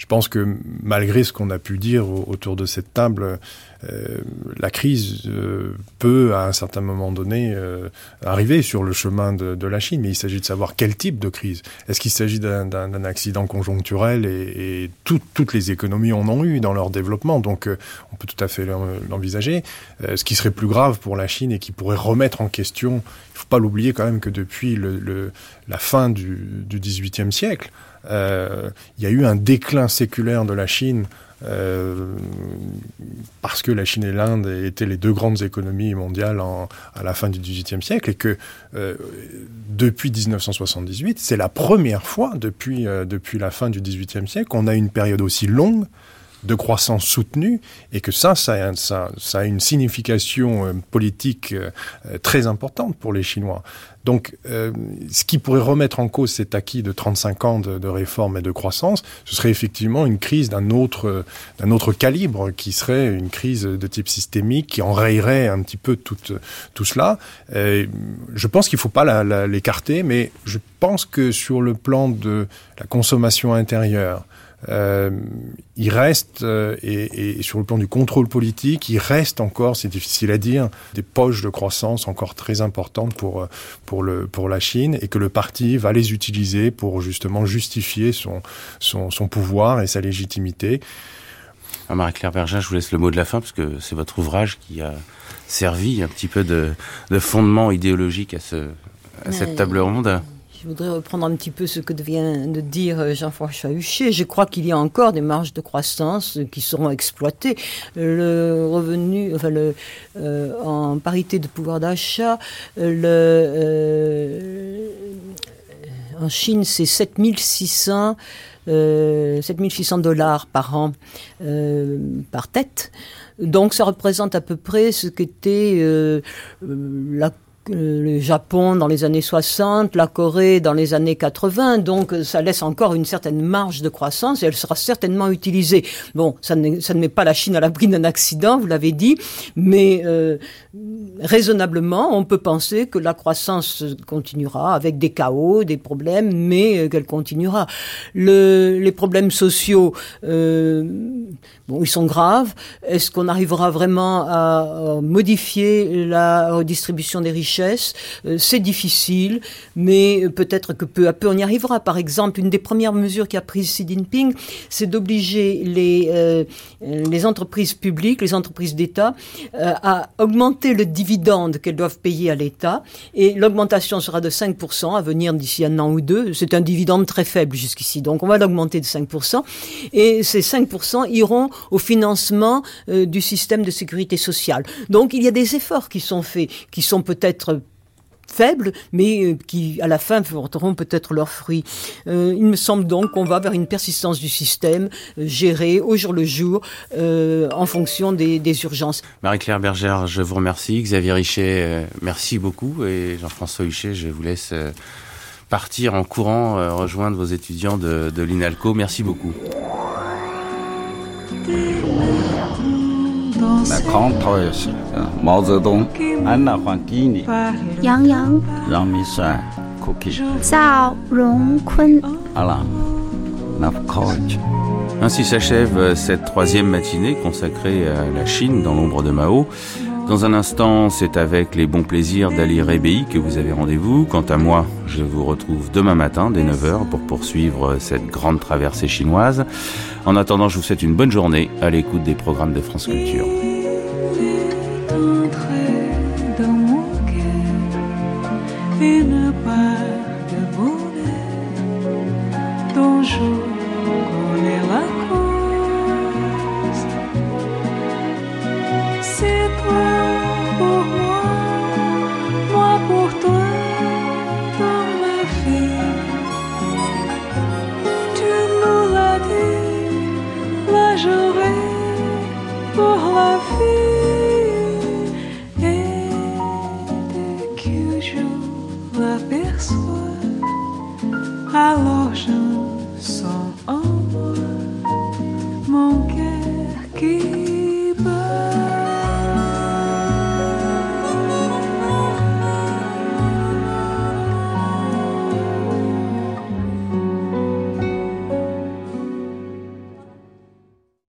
Je pense que malgré ce qu'on a pu dire autour de cette table, euh, la crise euh, peut à un certain moment donné euh, arriver sur le chemin de, de la Chine, mais il s'agit de savoir quel type de crise. Est-ce qu'il s'agit d'un accident conjoncturel et, et tout, toutes les économies en ont eu dans leur développement, donc euh, on peut tout à fait l'envisager. Euh, ce qui serait plus grave pour la Chine et qui pourrait remettre en question, il ne faut pas l'oublier quand même que depuis le, le, la fin du, 18e siècle, il y a eu un déclin séculaire de la Chine euh, parce que la Chine et l'Inde étaient les deux grandes économies mondiales à la fin du XVIIIe siècle et que euh, depuis 1978, c'est la première fois depuis, euh, depuis la fin du XVIIIe siècle qu'on a une période aussi longue de croissance soutenue et que ça, ça a, une signification euh, politique euh, très importante pour les Chinois. Donc, euh, ce qui pourrait remettre en cause cet acquis de 35 ans de, de réforme et de croissance, ce serait effectivement une crise d'un autre, d'un autre calibre, qui serait une crise de type systémique, qui enrayerait un petit peu tout, tout cela. Euh, je pense qu'il ne faut pas l'écarter, mais je pense que sur le plan de la consommation intérieure, euh, il reste, euh, et, et sur le plan du contrôle politique, il reste encore, c'est difficile à dire, des poches de croissance encore très importantes pour, pour, le, pour la Chine et que le parti va les utiliser pour justement justifier son, son, son pouvoir et sa légitimité. Ah, Marie-Claire Berger, je vous laisse le mot de la fin parce que c'est votre ouvrage qui a servi un petit peu de, de fondement idéologique à, ce, à cette table ronde. Je voudrais reprendre un petit peu ce que vient de dire euh, Jean-François Huchet. Je crois qu'il y a encore des marges de croissance qui seront exploitées. Le revenu, enfin euh, en parité de pouvoir d'achat, euh, en Chine, c'est 7600 euh, 7600 dollars par an euh, par tête. Donc ça représente à peu près ce qu'était euh, la le Japon dans les années 60, la Corée dans les années 80, donc ça laisse encore une certaine marge de croissance et elle sera certainement utilisée. Bon, ça ne, met pas la Chine à l'abri d'un accident, vous l'avez dit, mais euh, raisonnablement, on peut penser que la croissance continuera avec des chaos, des problèmes, mais euh, qu'elle continuera. Le, les problèmes sociaux, euh, bon, ils sont graves. Est-ce qu'on arrivera vraiment à modifier la redistribution des richesses? Euh, c'est difficile, mais peut-être que peu à peu on y arrivera. Par exemple, une des premières mesures qu'a prise Xi Jinping, c'est d'obliger les, euh, les entreprises publiques, les entreprises d'État, euh, à augmenter le dividende qu'elles doivent payer à l'État. Et l'augmentation sera de 5% à venir d'ici un an ou deux. C'est un dividende très faible jusqu'ici, donc on va l'augmenter de 5%. Et ces 5% iront au financement euh, du système de sécurité sociale. Donc il y a des efforts qui sont faits, qui sont peut-être faibles, mais euh, qui à la fin porteront peut-être leurs fruits. Euh, il me semble donc qu'on va vers une persistance du système euh, géré au jour le jour en fonction des, urgences. Marie-Claire Bergère, je vous remercie. Xavier Richet, merci beaucoup. Et Jean-François Huchet, je vous laisse partir en courant, rejoindre vos étudiants de l'INALCO. Merci beaucoup. Ainsi hein, s'achève euh, cette troisième matinée consacrée à la Chine dans l'ombre de Mao. Dans un instant, c'est avec les bons plaisirs d'Ali Rebéi que vous avez rendez-vous. Quant à moi, je vous retrouve demain matin dès 9h pour poursuivre euh, cette grande traversée chinoise. En attendant, je vous souhaite une bonne journée à l'écoute des programmes de France Culture. Entrez dans mon cœur. Et une part de bonheur dont je je sens en moi mon cœur qui